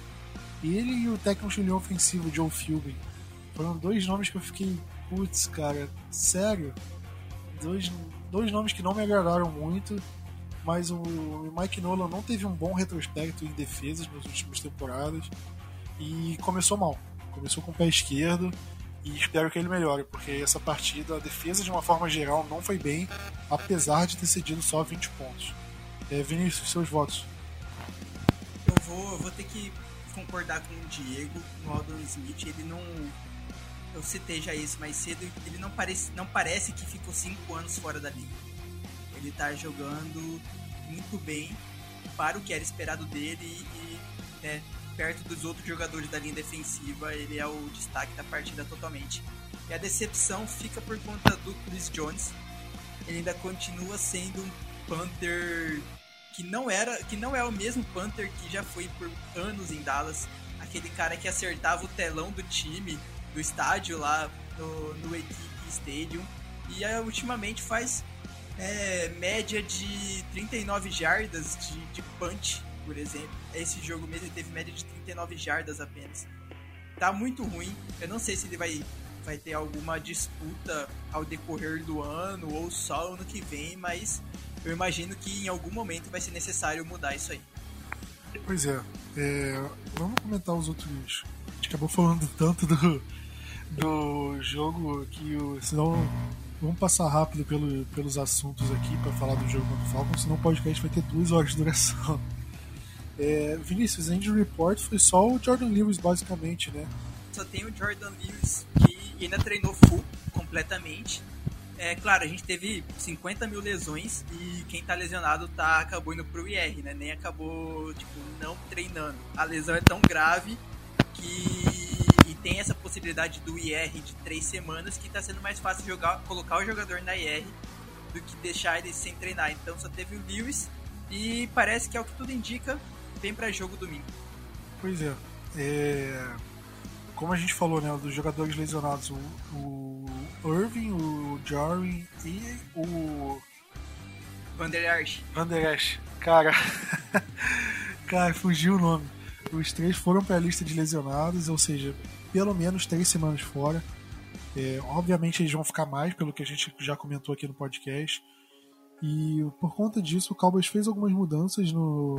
Ele e o técnico de ofensivo, Joe Philbin, foram dois nomes que eu fiquei, putz, cara, sério? Dois, dois nomes que não me agradaram muito mas o Mike Nolan não teve um bom retrospecto em defesas nas últimas temporadas e começou mal. Começou com o pé esquerdo e espero que ele melhore, porque essa partida, a defesa de uma forma geral não foi bem, apesar de ter cedido só 20 pontos. É, Vinícius, seus votos. Eu vou, eu vou ter que concordar com o Diego no Aldon Smith. Ele não. Eu citei já isso mais cedo. Ele não parece, não parece que ficou 5 anos fora da liga. Ele tá jogando muito bem para o que era esperado dele e, né, perto dos outros jogadores da linha defensiva, ele é o destaque da partida totalmente. E a decepção fica por conta do Chris Jones. Ele ainda continua sendo um Panther que não era, que não é o mesmo Panther que já foi por anos em Dallas, aquele cara que acertava o telão do time, do estádio lá no, no Equipe Stadium. E uh, ultimamente faz é, média de 39 jardas de, de punch, por exemplo. Esse jogo mesmo teve média de 39 jardas apenas. Tá muito ruim. Eu não sei se ele vai, vai ter alguma disputa ao decorrer do ano ou só ano que vem, mas eu imagino que em algum momento vai ser necessário mudar isso aí. Pois é. é vamos comentar os outros. A gente acabou falando tanto do, do jogo que o, senão Vamos passar rápido pelo, pelos assuntos aqui para falar do jogo contra o Falcons, senão o podcast vai ter duas horas de duração. É, Vinícius, Injury Report foi só o Jordan Lewis, basicamente, né? Só tem o Jordan Lewis que ainda treinou full completamente. É claro, a gente teve 50 mil lesões e quem tá lesionado tá, acabou indo pro IR, né? Nem acabou, tipo, não treinando. A lesão é tão grave que e tem essa possibilidade do IR de três semanas que está sendo mais fácil jogar, colocar o jogador na IR do que deixar ele sem treinar. Então só teve o Lewis e parece que é o que tudo indica, vem para jogo domingo. Pois é. é. Como a gente falou, né, dos jogadores lesionados, o, o Irving, o Jarry e o Van der Esch. Van der Esch. Cara, cara, fugiu o nome. Os três foram para a lista de lesionados, ou seja, pelo menos três semanas fora. É, obviamente eles vão ficar mais, pelo que a gente já comentou aqui no podcast. E por conta disso, o Cowboys fez algumas mudanças no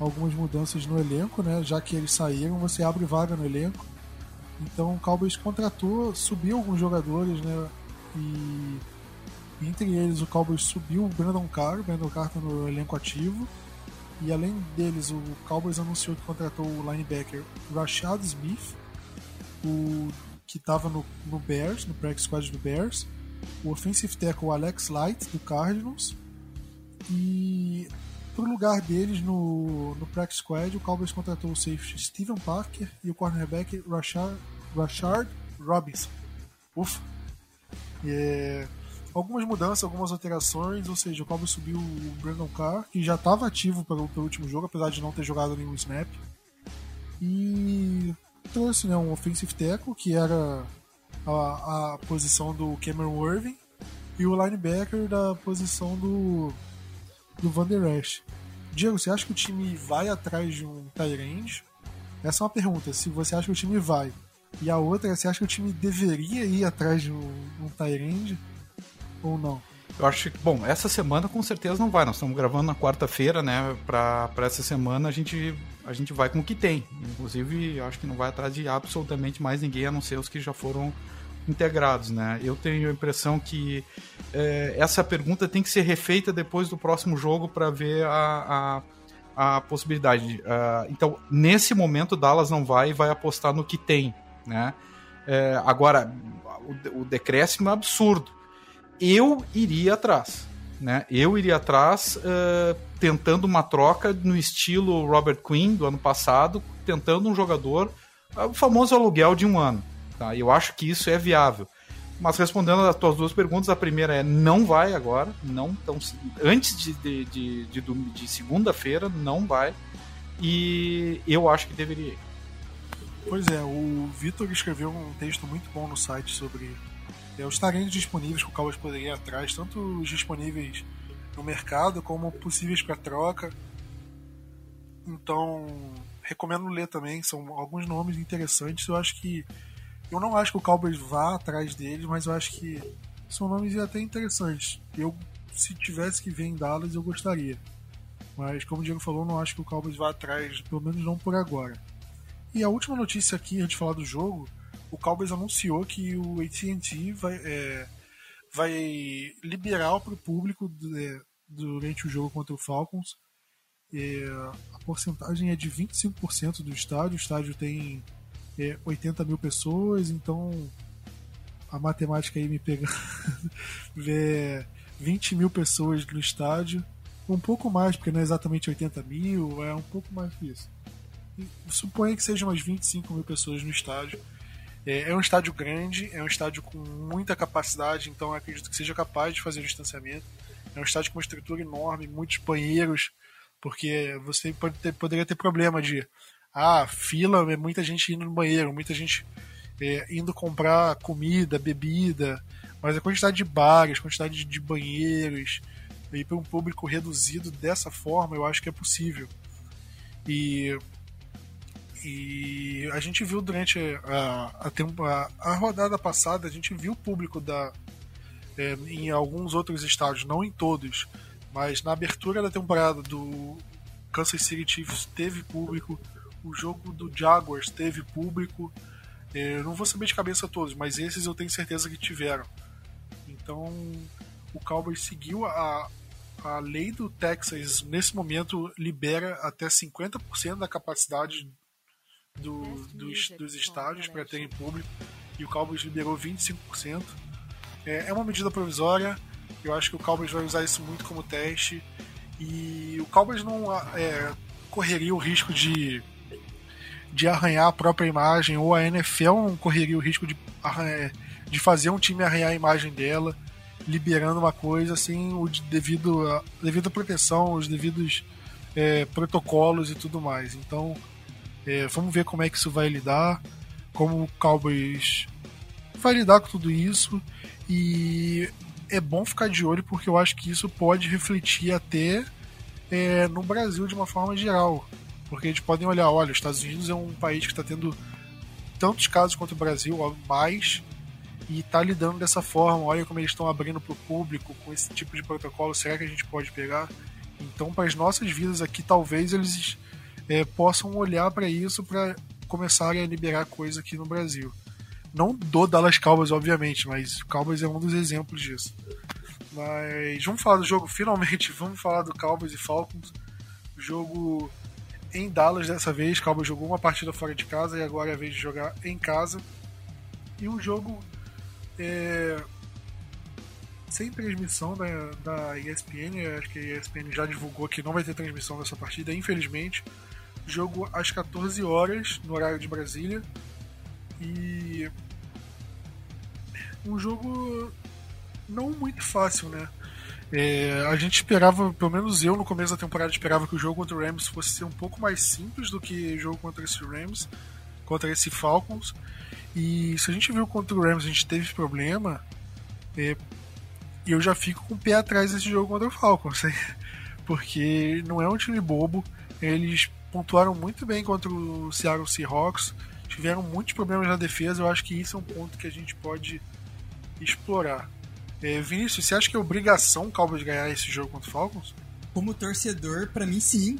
algumas mudanças no elenco, né? Já que eles saíram, você abre vaga no elenco. Então o Cowboys contratou, subiu alguns jogadores, né? E entre eles o Cowboys subiu o Brandon Carr, o Brandon Carr tá no elenco ativo. E além deles, o Cowboys anunciou que contratou o linebacker Rashad Smith, o que estava no, no, Bears, no practice squad do Bears, o offensive tackle Alex Light do Cardinals e pro lugar deles no, no practice squad, o Cowboys contratou o safety Steven Parker e o cornerback Rashard, Rashard Robinson. Ufa! É, algumas mudanças, algumas alterações, ou seja, o Cowboys subiu o Brandon Carr, que já estava ativo pelo, pelo último jogo, apesar de não ter jogado nenhum snap. E trouxe né, um offensive tackle, que era a, a posição do Cameron Irving, e o linebacker da posição do, do Van Der Esch. Diego, você acha que o time vai atrás de um Tyrande? Essa é uma pergunta, se você acha que o time vai. E a outra é, você acha que o time deveria ir atrás de um, um Tyrande? Ou não? Eu acho que, bom, essa semana com certeza não vai. Nós estamos gravando na quarta-feira, né? Para essa semana a gente, a gente vai com o que tem. Inclusive, acho que não vai atrás de absolutamente mais ninguém, a não ser os que já foram integrados, né? Eu tenho a impressão que é, essa pergunta tem que ser refeita depois do próximo jogo para ver a, a, a possibilidade. Uh, então, nesse momento, Dallas não vai e vai apostar no que tem, né? É, agora, o, o decréscimo é absurdo eu iria atrás. Né? Eu iria atrás uh, tentando uma troca no estilo Robert Quinn do ano passado, tentando um jogador, uh, o famoso aluguel de um ano. Tá? Eu acho que isso é viável. Mas respondendo as tuas duas perguntas, a primeira é não vai agora, não tão, antes de, de, de, de, de segunda-feira, não vai. E eu acho que deveria. Pois é, o Vitor escreveu um texto muito bom no site sobre talentos disponíveis que o Cowboys poderia ir atrás, tanto os disponíveis no mercado como possíveis para troca. Então, recomendo ler também, são alguns nomes interessantes. Eu acho que eu não acho que o Cowboys vá atrás deles, mas eu acho que são nomes até interessantes. Eu, se tivesse que ver em Dallas, eu gostaria. Mas, como o Diego falou, não acho que o Cowboys vá atrás, pelo menos não por agora. E a última notícia aqui, antes de falar do jogo, o Cowboys anunciou que o AT&T vai, é, vai liberar para o público é, durante o jogo contra o Falcons. É, a porcentagem é de 25% do estádio. O estádio tem é, 80 mil pessoas, então a matemática aí me pega ver 20 mil pessoas no estádio, um pouco mais, porque não é exatamente 80 mil, é um pouco mais que isso. Suponha que sejam umas 25 mil pessoas no estádio. É, é um estádio grande, é um estádio com muita capacidade, então acredito que seja capaz de fazer o distanciamento. É um estádio com uma estrutura enorme, muitos banheiros, porque você pode ter, poderia ter problema de ah, fila é muita gente indo no banheiro, muita gente é, indo comprar comida, bebida, mas a quantidade de bares, quantidade de, de banheiros, e para um público reduzido dessa forma, eu acho que é possível. E, e a gente viu durante a, a, a, rodada passada, a gente viu o público da, é, em alguns outros estádios, não em todos, mas na abertura da temporada do Kansas City Chiefs teve público, o jogo do Jaguars teve público. É, não vou saber de cabeça todos, mas esses eu tenho certeza que tiveram. Então o Cowboys seguiu a, a lei do Texas, nesse momento, libera até 50% da capacidade do, dos, dos estádios para terem público e o Cowboys liberou 25%. É, é uma medida provisória, eu acho que o Cowboys vai usar isso muito como teste e o Cowboys não é, correria o risco de de arranhar a própria imagem, ou a NFL não correria o risco de, de fazer um time arranhar a imagem dela, liberando uma coisa sem o devido, a devida proteção, os devidos é, protocolos e tudo mais. Então, é, vamos ver como é que isso vai lidar, como o Cowboys vai lidar com tudo isso e é bom ficar de olho porque eu acho que isso pode refletir até é, no Brasil de uma forma geral. Porque eles podem olhar, olha, os Estados Unidos é um país que está tendo tantos casos quanto o Brasil, mais, e está lidando dessa forma. Olha como eles estão abrindo para o público com esse tipo de protocolo. Será que a gente pode pegar? Então, para as nossas vidas aqui, talvez eles é, possam olhar para isso para começarem a liberar coisa aqui no Brasil. Não do Dallas Cowboys, obviamente, mas o Cowboys é um dos exemplos disso. Mas vamos falar do jogo finalmente. Vamos falar do Cowboys e Falcons. Jogo em Dallas dessa vez. Cowboys jogou uma partida fora de casa e agora é a vez de jogar em casa. E um jogo é, sem transmissão da, da ESPN. Acho que a ESPN já divulgou que não vai ter transmissão dessa partida, infelizmente. Jogo às 14 horas no horário de Brasília. E um jogo não muito fácil, né? É, a gente esperava, pelo menos eu no começo da temporada esperava que o jogo contra o Rams fosse ser um pouco mais simples do que o jogo contra esse Rams, contra esse Falcons. E se a gente viu contra o Rams a gente teve problema, é, eu já fico com o pé atrás desse jogo contra o Falcons, porque não é um time bobo. Eles pontuaram muito bem contra o Seattle Seahawks, tiveram muitos problemas na defesa. Eu acho que isso é um ponto que a gente pode explorar. É, Vinícius, você acha que é obrigação o Cowboys ganhar esse jogo contra o Falcons? Como torcedor, para mim sim.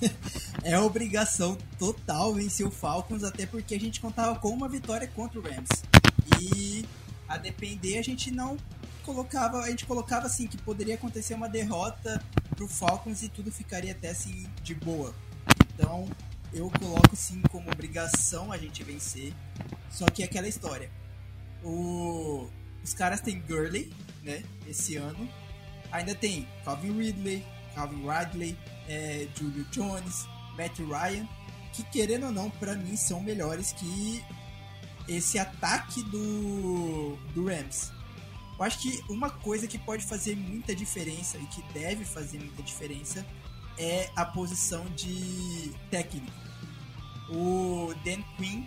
é obrigação total vencer o Falcons, até porque a gente contava com uma vitória contra o Rams. E a depender, a gente não colocava, a gente colocava assim que poderia acontecer uma derrota pro Falcons e tudo ficaria até assim de boa. Então, eu coloco sim como obrigação a gente vencer. Só que é aquela história. O os caras têm Gurley, né? Esse ano. Ainda tem Calvin Ridley, Calvin Ridley, é, Julio Jones, Matt Ryan, que querendo ou não, para mim são melhores que esse ataque do do Rams. Eu acho que uma coisa que pode fazer muita diferença e que deve fazer muita diferença é a posição de técnico. O Dan Quinn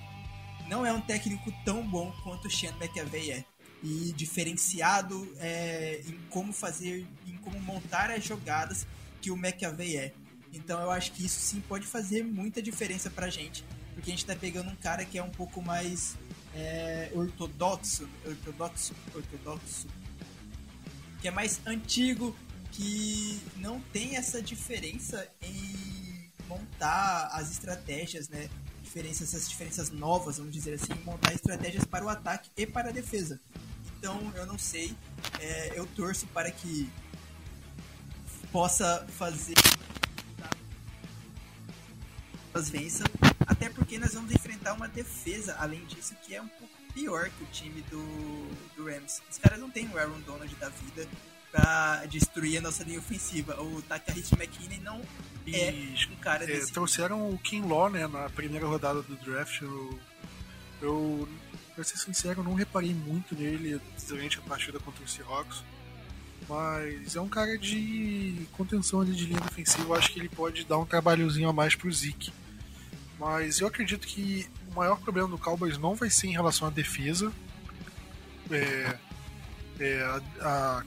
não é um técnico tão bom quanto o Sean McAvey é. E diferenciado é, em como fazer, em como montar as jogadas que o McAvey é. Então eu acho que isso sim pode fazer muita diferença pra gente. Porque a gente tá pegando um cara que é um pouco mais é, ortodoxo, ortodoxo, ortodoxo, que é mais antigo, que não tem essa diferença em montar as estratégias, né? Diferenças, essas diferenças novas, vamos dizer assim, montar estratégias para o ataque e para a defesa. Então eu não sei, é, eu torço para que possa fazer as vença, até porque nós vamos enfrentar uma defesa, além disso, que é um pouco pior que o time do, do Rams. Os caras não têm o Aaron Donald da vida pra destruir a nossa linha ofensiva. O Takahisi McKinney não é um cara é, desse. Trouxeram o Kim Law, né, na primeira rodada do draft. Eu, eu pra ser sincero, não reparei muito nele durante a partida contra o Seahawks. Mas é um cara de contenção ali de linha defensiva. Eu acho que ele pode dar um trabalhozinho a mais pro Zeke. Mas eu acredito que o maior problema do Cowboys não vai ser em relação à defesa. É, é, a, a,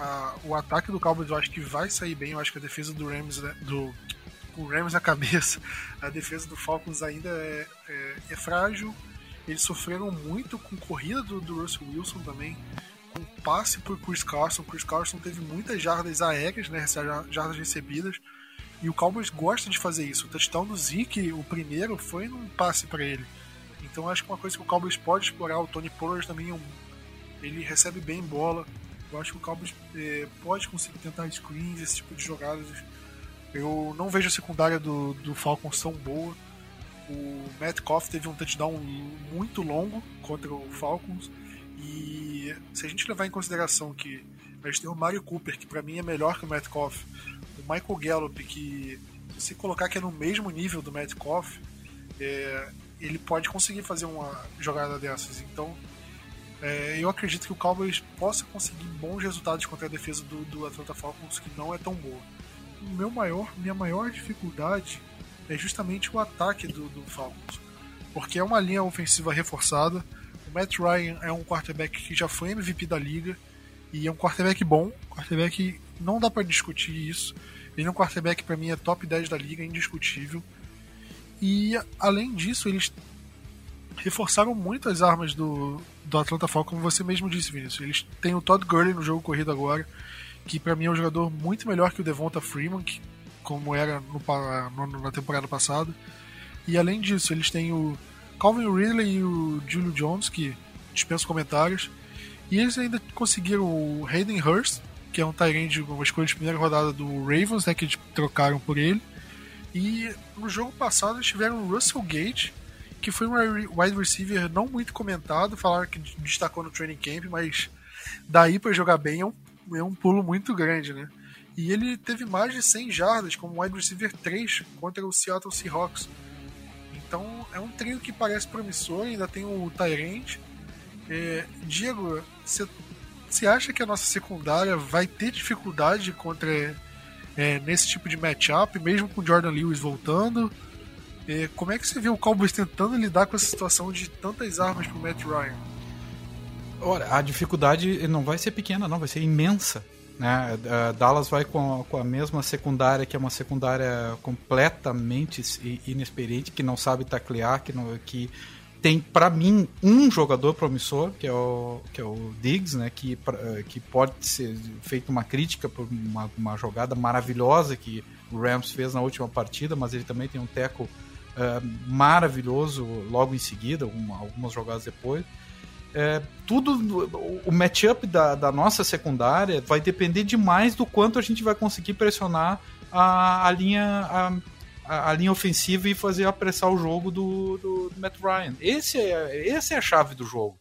a, o ataque do Cowboys eu acho que vai sair bem. Eu acho que a defesa do Rams, né, do, o Rams na cabeça, a defesa do Falcons ainda é, é, é frágil. Eles sofreram muito com corrida do, do Russell Wilson também, com passe por Chris Carson. Chris Carson teve muitas jardas aéreas, né, jardas recebidas e o Cowboys gosta de fazer isso. O touchdown do Zeke, o primeiro, foi num passe para ele. Então acho que uma coisa que o Cowboys pode explorar, o Tony Pollard também é um, ele recebe bem bola. Eu acho que o Cowboys é, pode conseguir tentar screens, esse tipo de jogadas. Eu não vejo a secundária do, do Falcons tão boa. O Matt Koff teve um touchdown muito longo contra o Falcons. E se a gente levar em consideração que a gente tem o Mario Cooper, que para mim é melhor que o Matt Koff, o Michael Gallup, que se colocar que é no mesmo nível do Matt Koff, é, ele pode conseguir fazer uma jogada dessas. Então, é, eu acredito que o Cowboys possa conseguir bons resultados contra a defesa do, do Atlanta Falcons, que não é tão boa. Meu maior, minha maior dificuldade é justamente o ataque do, do Falcons, porque é uma linha ofensiva reforçada. O Matt Ryan é um quarterback que já foi MVP da liga e é um quarterback bom, quarterback não dá para discutir isso. Ele é um quarterback para mim é top 10 da liga, indiscutível. E além disso, eles reforçaram muito as armas do, do Atlanta Falcons, como você mesmo disse, Vinícius. Eles têm o Todd Gurley no jogo corrido agora, que para mim é um jogador muito melhor que o Devonta Freeman, que, como era no, no, na temporada passada. E além disso, eles têm o Calvin Ridley e o Julio Jones, que dispenso comentários. E eles ainda conseguiram o Hayden Hurst, que é um Tyrande, uma escolha de primeira rodada do Ravens, né, que eles trocaram por ele. E no jogo passado eles tiveram o Russell Gage, que foi um wide receiver não muito comentado, falaram que destacou no training camp, mas daí para jogar bem é um, é um pulo muito grande, né? E ele teve mais de 100 jardas como wide receiver 3 contra o Seattle Seahawks. Então é um trio que parece promissor, ainda tem o Tyrant. É, Diego, você você acha que a nossa secundária vai ter dificuldade contra é, nesse tipo de matchup, mesmo com o Jordan Lewis voltando? É, como é que você vê o Cowboys tentando lidar com essa situação de tantas armas para o Matt Ryan? Olha, a dificuldade não vai ser pequena, não, vai ser imensa. Né? Dallas vai com a, com a mesma secundária, que é uma secundária completamente inexperiente, que não sabe taclear, que, não, que tem para mim um jogador promissor que é o que é o Diggs né que que pode ser feito uma crítica por uma, uma jogada maravilhosa que o Rams fez na última partida mas ele também tem um teco uh, maravilhoso logo em seguida uma, algumas jogadas depois é, tudo o matchup da, da nossa secundária vai depender demais do quanto a gente vai conseguir pressionar a, a linha a, a, linha ofensiva e fazer apressar o jogo do, do, do Matt Ryan. Esse é, essa é a chave do jogo.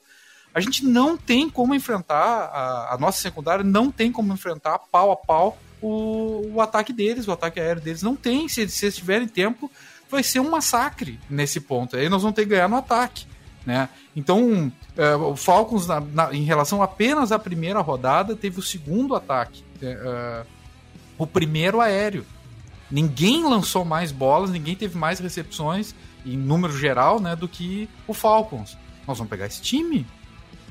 A gente não tem como enfrentar, a, a nossa secundária não tem como enfrentar pau a pau o, o ataque deles, o ataque aéreo deles. Não tem, se, se eles tiverem tempo, vai ser um massacre nesse ponto. Aí nós vamos ter que ganhar no ataque. Né? Então, é, o Falcons, na, na, em relação apenas à primeira rodada, teve o segundo ataque. É, é, o primeiro aéreo. Ninguém lançou mais bolas, ninguém teve mais recepções em número geral né, do que o Falcons. Nós vamos pegar esse time.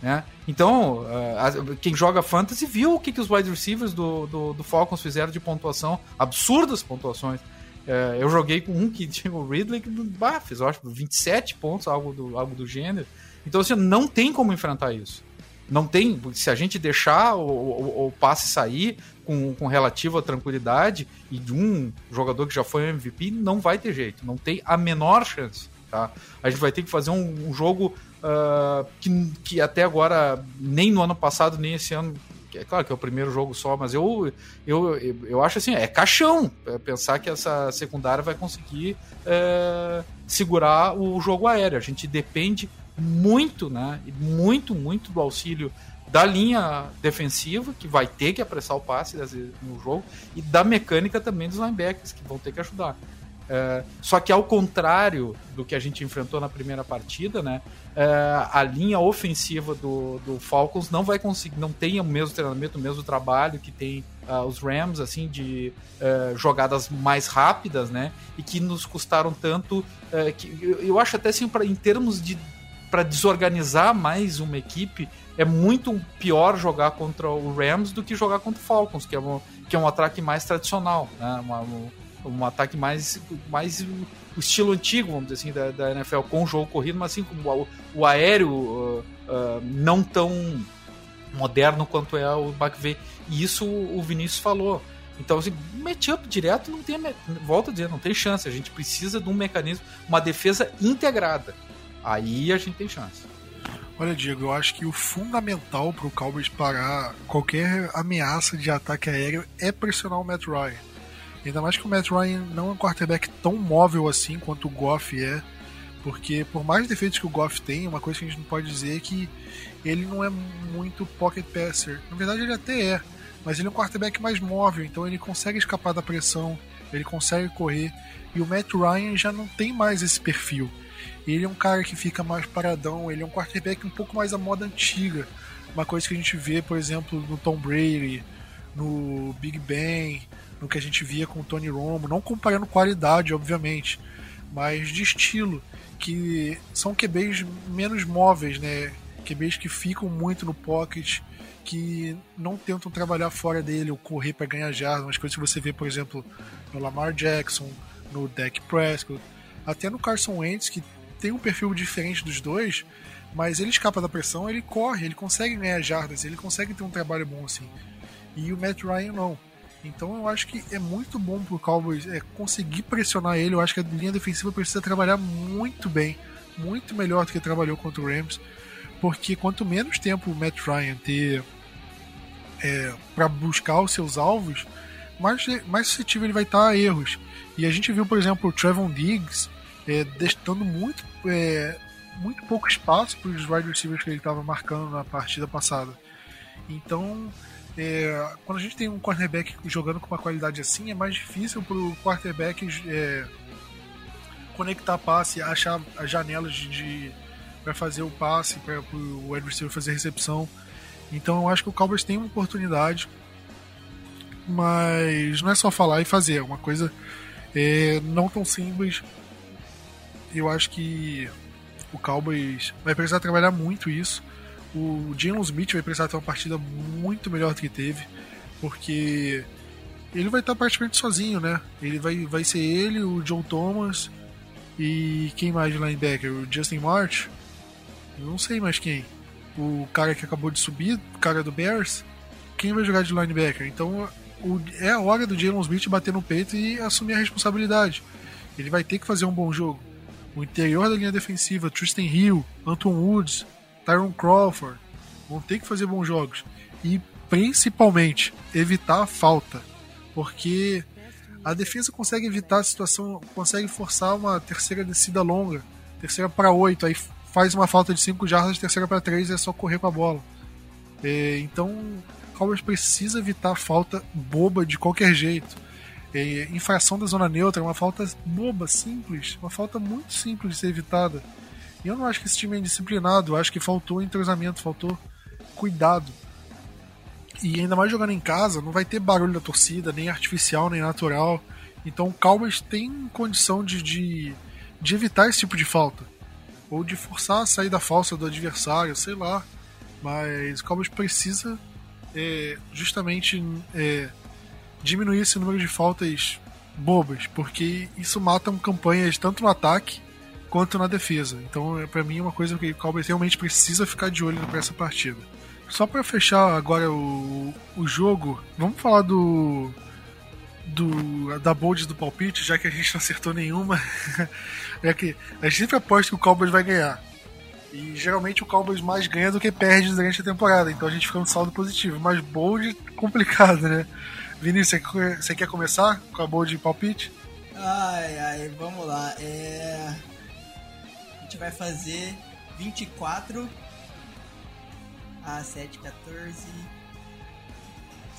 Né? Então, uh, quem joga fantasy viu o que, que os wide receivers do, do, do Falcons fizeram de pontuação, absurdas pontuações. Uh, eu joguei com um que tinha o Ridley, que bah, fez, eu acho, 27 pontos, algo do, algo do gênero. Então, assim, não tem como enfrentar isso. Não tem, se a gente deixar o, o, o passe sair com, com relativa tranquilidade e de um jogador que já foi MVP, não vai ter jeito, não tem a menor chance. Tá? A gente vai ter que fazer um, um jogo uh, que, que até agora, nem no ano passado, nem esse ano, é claro que é o primeiro jogo só, mas eu, eu, eu acho assim, é caixão é pensar que essa secundária vai conseguir é, segurar o jogo aéreo. A gente depende muito, né? Muito, muito do auxílio da linha defensiva, que vai ter que apressar o passe no jogo, e da mecânica também dos linebackers, que vão ter que ajudar. É, só que ao contrário do que a gente enfrentou na primeira partida, né, é, a linha ofensiva do, do, Falcons não vai conseguir, não tem o mesmo treinamento, o mesmo trabalho que tem uh, os Rams, assim, de uh, jogadas mais rápidas, né, e que nos custaram tanto, que eu, eu, acho até assim, pra, em termos de para desorganizar mais uma equipe, é muito pior jogar contra o Rams do que jogar contra o Falcons, que é um, que é um ataque mais tradicional, né, uma, um, um ataque mais, mais o estilo antigo, vamos dizer assim, da, da NFL, com o jogo corrido, mas assim, como o, o aéreo uh, uh, não tão moderno quanto é o McVay. E isso o Vinícius falou. Então, assim, matchup direto não tem, volto a dizer, não tem chance. A gente precisa de um mecanismo, uma defesa integrada. Aí a gente tem chance. Olha, Diego, eu acho que o fundamental para o Cowboys parar qualquer ameaça de ataque aéreo é pressionar o Matt Ryan. Ainda mais que o Matt Ryan não é um quarterback tão móvel assim quanto o Goff é. Porque por mais defeitos que o Goff tem, uma coisa que a gente não pode dizer é que ele não é muito pocket passer. Na verdade ele até é, mas ele é um quarterback mais móvel, então ele consegue escapar da pressão, ele consegue correr. E o Matt Ryan já não tem mais esse perfil. Ele é um cara que fica mais paradão, ele é um quarterback um pouco mais à moda antiga. Uma coisa que a gente vê, por exemplo, no Tom Brady, no Big Ben, no que a gente via com o Tony Romo, não comparando qualidade, obviamente, mas de estilo, que são QBs menos móveis, né? QBs que ficam muito no pocket, que não tentam trabalhar fora dele ou correr para ganhar jardas, umas coisas que você vê, por exemplo, no Lamar Jackson, no Dak Prescott, até no Carson Wentz, que tem um perfil diferente dos dois, mas ele escapa da pressão, ele corre, ele consegue ganhar jardas, ele consegue ter um trabalho bom assim. E o Matt Ryan não. Então eu acho que é muito bom pro Cowboys é, conseguir pressionar ele. Eu acho que a linha defensiva precisa trabalhar muito bem, muito melhor do que trabalhou contra o Rams, porque quanto menos tempo o Matt Ryan ter é, para buscar os seus alvos, mais, mais suscetível ele vai estar a erros. E a gente viu, por exemplo, o Trevon Diggs é, dando muito, é, muito pouco espaço para os wide receivers que ele estava marcando na partida passada. Então é, quando a gente tem um quarterback jogando com uma qualidade assim, é mais difícil para o quarterback é, conectar passe, achar as janelas de, para fazer o passe, para o receiver fazer a recepção. Então eu acho que o Cowboys tem uma oportunidade, mas não é só falar e fazer, é uma coisa é, não tão simples. Eu acho que o Cowboys vai precisar trabalhar muito isso o Jalen Smith vai precisar ter uma partida muito melhor do que teve, porque ele vai estar praticamente sozinho, né? Ele vai, vai ser ele, o Joe Thomas e quem mais de linebacker? O Justin March? Não sei mais quem. O cara que acabou de subir, o cara do Bears. Quem vai jogar de linebacker? Então o, é a hora do Jalen Smith bater no peito e assumir a responsabilidade. Ele vai ter que fazer um bom jogo. O interior da linha defensiva, Tristan Hill, Anton Woods, Tyron Crawford vão ter que fazer bons jogos e principalmente evitar a falta, porque a defesa consegue evitar a situação, consegue forçar uma terceira descida longa, terceira para oito, aí faz uma falta de cinco jardas, terceira para três, é só correr com a bola. É, então, o Cowboys precisa evitar a falta boba de qualquer jeito. É, infração da zona neutra é uma falta boba, simples, uma falta muito simples de ser evitada. Eu não acho que esse time é indisciplinado, acho que faltou entrosamento, faltou cuidado. E ainda mais jogando em casa, não vai ter barulho da torcida, nem artificial, nem natural. Então o Cowboys tem condição de, de, de evitar esse tipo de falta. Ou de forçar a saída falsa do adversário, sei lá. Mas o Cowboys precisa é, justamente é, diminuir esse número de faltas bobas, porque isso mata campanhas tanto no ataque quanto na defesa. Então, é, para mim, é uma coisa que o Cowboys realmente precisa ficar de olho para essa partida. Só para fechar agora o, o jogo, vamos falar do do da bold do palpite, já que a gente não acertou nenhuma. é que a gente sempre aposta que o Cowboys vai ganhar. E geralmente o Cowboys mais ganha do que perde durante a temporada, então a gente fica no saldo positivo. Mas bold complicado, né? Vinícius, você quer começar com a bold palpite? Ai, ai, vamos lá. É... Gente vai fazer 24 a 7, 14,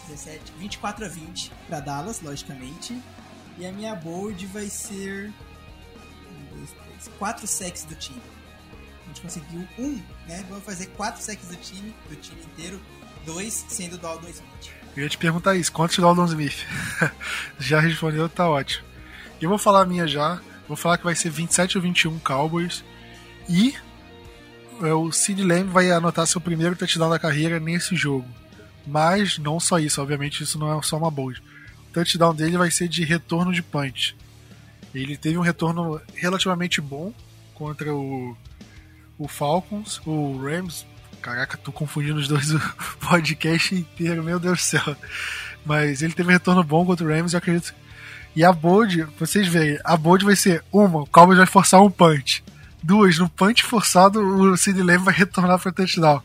17, 24 a 20 para Dallas, logicamente. E a minha bold vai ser 1, 2, 3, 4 sacks do time. A gente conseguiu um, né? Vamos fazer 4 sacks do time, do time inteiro, dois sendo do Aldon Smith. Eu ia te perguntar isso, quantos do Aldon Smith? já respondeu, tá ótimo. Eu vou falar a minha já. Vou falar que vai ser 27 ou 21 Cowboys. E é, o Sid Lamb vai anotar seu primeiro touchdown da carreira nesse jogo. Mas não só isso, obviamente isso não é só uma bold. O touchdown dele vai ser de retorno de punch. Ele teve um retorno relativamente bom contra o, o Falcons, o Rams. Caraca, tô confundindo os dois o podcast inteiro, meu Deus do céu. Mas ele teve um retorno bom contra o Rams, eu acredito. E a bold, vocês veem, a bold vai ser uma, o Cowboys vai forçar um punch. Duas, no punch forçado, o Sid Lamb vai retornar para touchdown.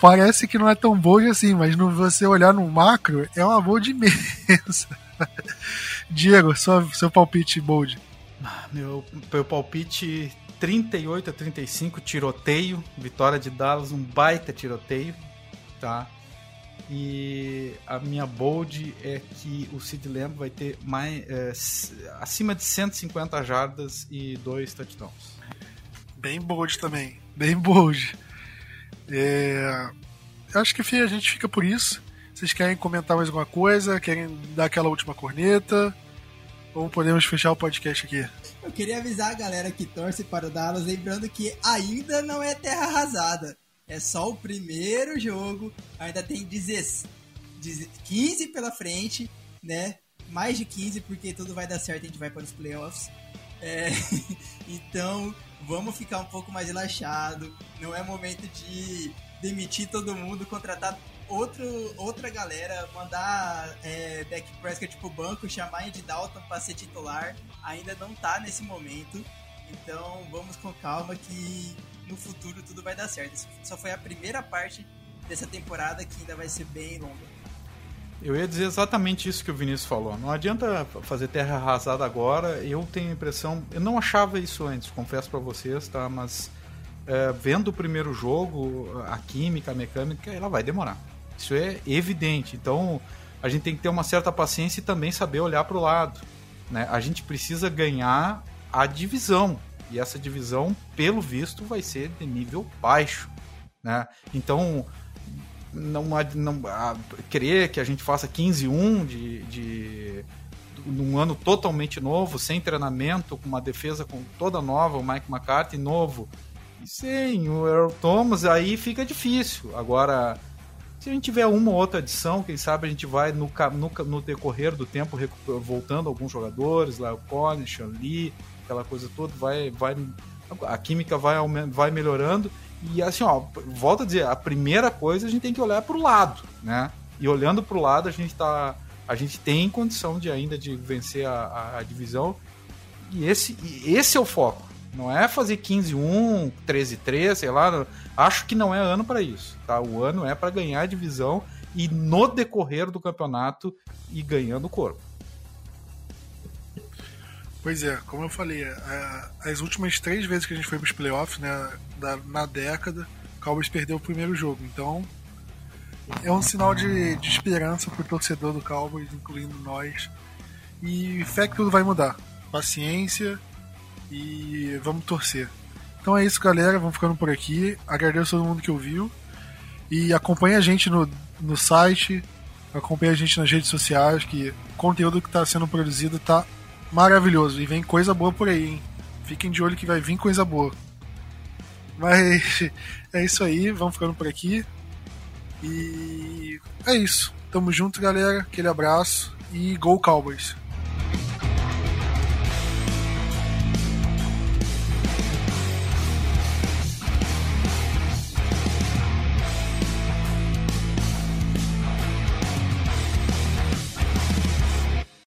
Parece que não é tão bold assim, mas no você olhar no macro, é uma bold imensa. Diego, seu, seu palpite bold. Ah, meu, meu palpite 38 a 35, tiroteio. Vitória de Dallas, um baita tiroteio. Tá? E a minha bold é que o Sid Lamb vai ter mais, é, acima de 150 jardas e dois touchdowns. Bem bold também. Bem bold. É... Acho que a gente fica por isso. Vocês querem comentar mais alguma coisa? Querem dar aquela última corneta? Ou podemos fechar o podcast aqui? Eu queria avisar a galera que torce para o Dallas, lembrando que ainda não é terra arrasada. É só o primeiro jogo, ainda tem 15 pela frente, né? Mais de 15, porque tudo vai dar certo, a gente vai para os playoffs. É, então, vamos ficar um pouco mais relaxado. Não é momento de demitir todo mundo, contratar outro, outra galera, mandar é, Dak Prescott pro banco, chamar Andy Dalton para ser titular. Ainda não tá nesse momento. Então vamos com calma que no futuro tudo vai dar certo. Só foi a primeira parte dessa temporada que ainda vai ser bem longa. Eu ia dizer exatamente isso que o Vinícius falou. Não adianta fazer terra arrasada agora. Eu tenho a impressão, eu não achava isso antes, confesso para vocês, tá? Mas é, vendo o primeiro jogo, a química, a mecânica, ela vai demorar. Isso é evidente. Então a gente tem que ter uma certa paciência e também saber olhar para o lado. Né? A gente precisa ganhar a divisão e essa divisão, pelo visto, vai ser de nível baixo. Né? Então não, não a, querer que a gente faça 15-1 de, de num ano totalmente novo, sem treinamento, com uma defesa com toda nova, o Mike McCarthy novo, e sem o Earl Thomas, aí fica difícil. Agora, se a gente tiver uma ou outra adição, quem sabe a gente vai no, no, no decorrer do tempo voltando alguns jogadores, lá o Collins, Lee, aquela coisa toda, vai, vai, a química vai, vai melhorando e assim, ó, volta a dizer, a primeira coisa a gente tem que olhar para o lado, né? E olhando para o lado, a gente tá. A gente tem condição de ainda de vencer a, a, a divisão. E esse, e esse é o foco. Não é fazer 15-1, 13-3, sei lá. Acho que não é ano para isso. Tá? O ano é para ganhar a divisão e no decorrer do campeonato ir ganhando o corpo. Pois é, como eu falei, as últimas três vezes que a gente foi para os playoffs, né, na década, o Cowboys perdeu o primeiro jogo. Então, é um sinal de, de esperança para o torcedor do Cowboys, incluindo nós. E fé que tudo vai mudar. Paciência e vamos torcer. Então é isso, galera. Vamos ficando por aqui. Agradeço a todo mundo que ouviu. E acompanhe a gente no, no site, acompanhe a gente nas redes sociais, que o conteúdo que está sendo produzido tá maravilhoso. E vem coisa boa por aí, hein? Fiquem de olho que vai vir coisa boa. Mas é isso aí, vamos ficando por aqui. E é isso. Tamo junto, galera. Aquele abraço e Go Cowboys!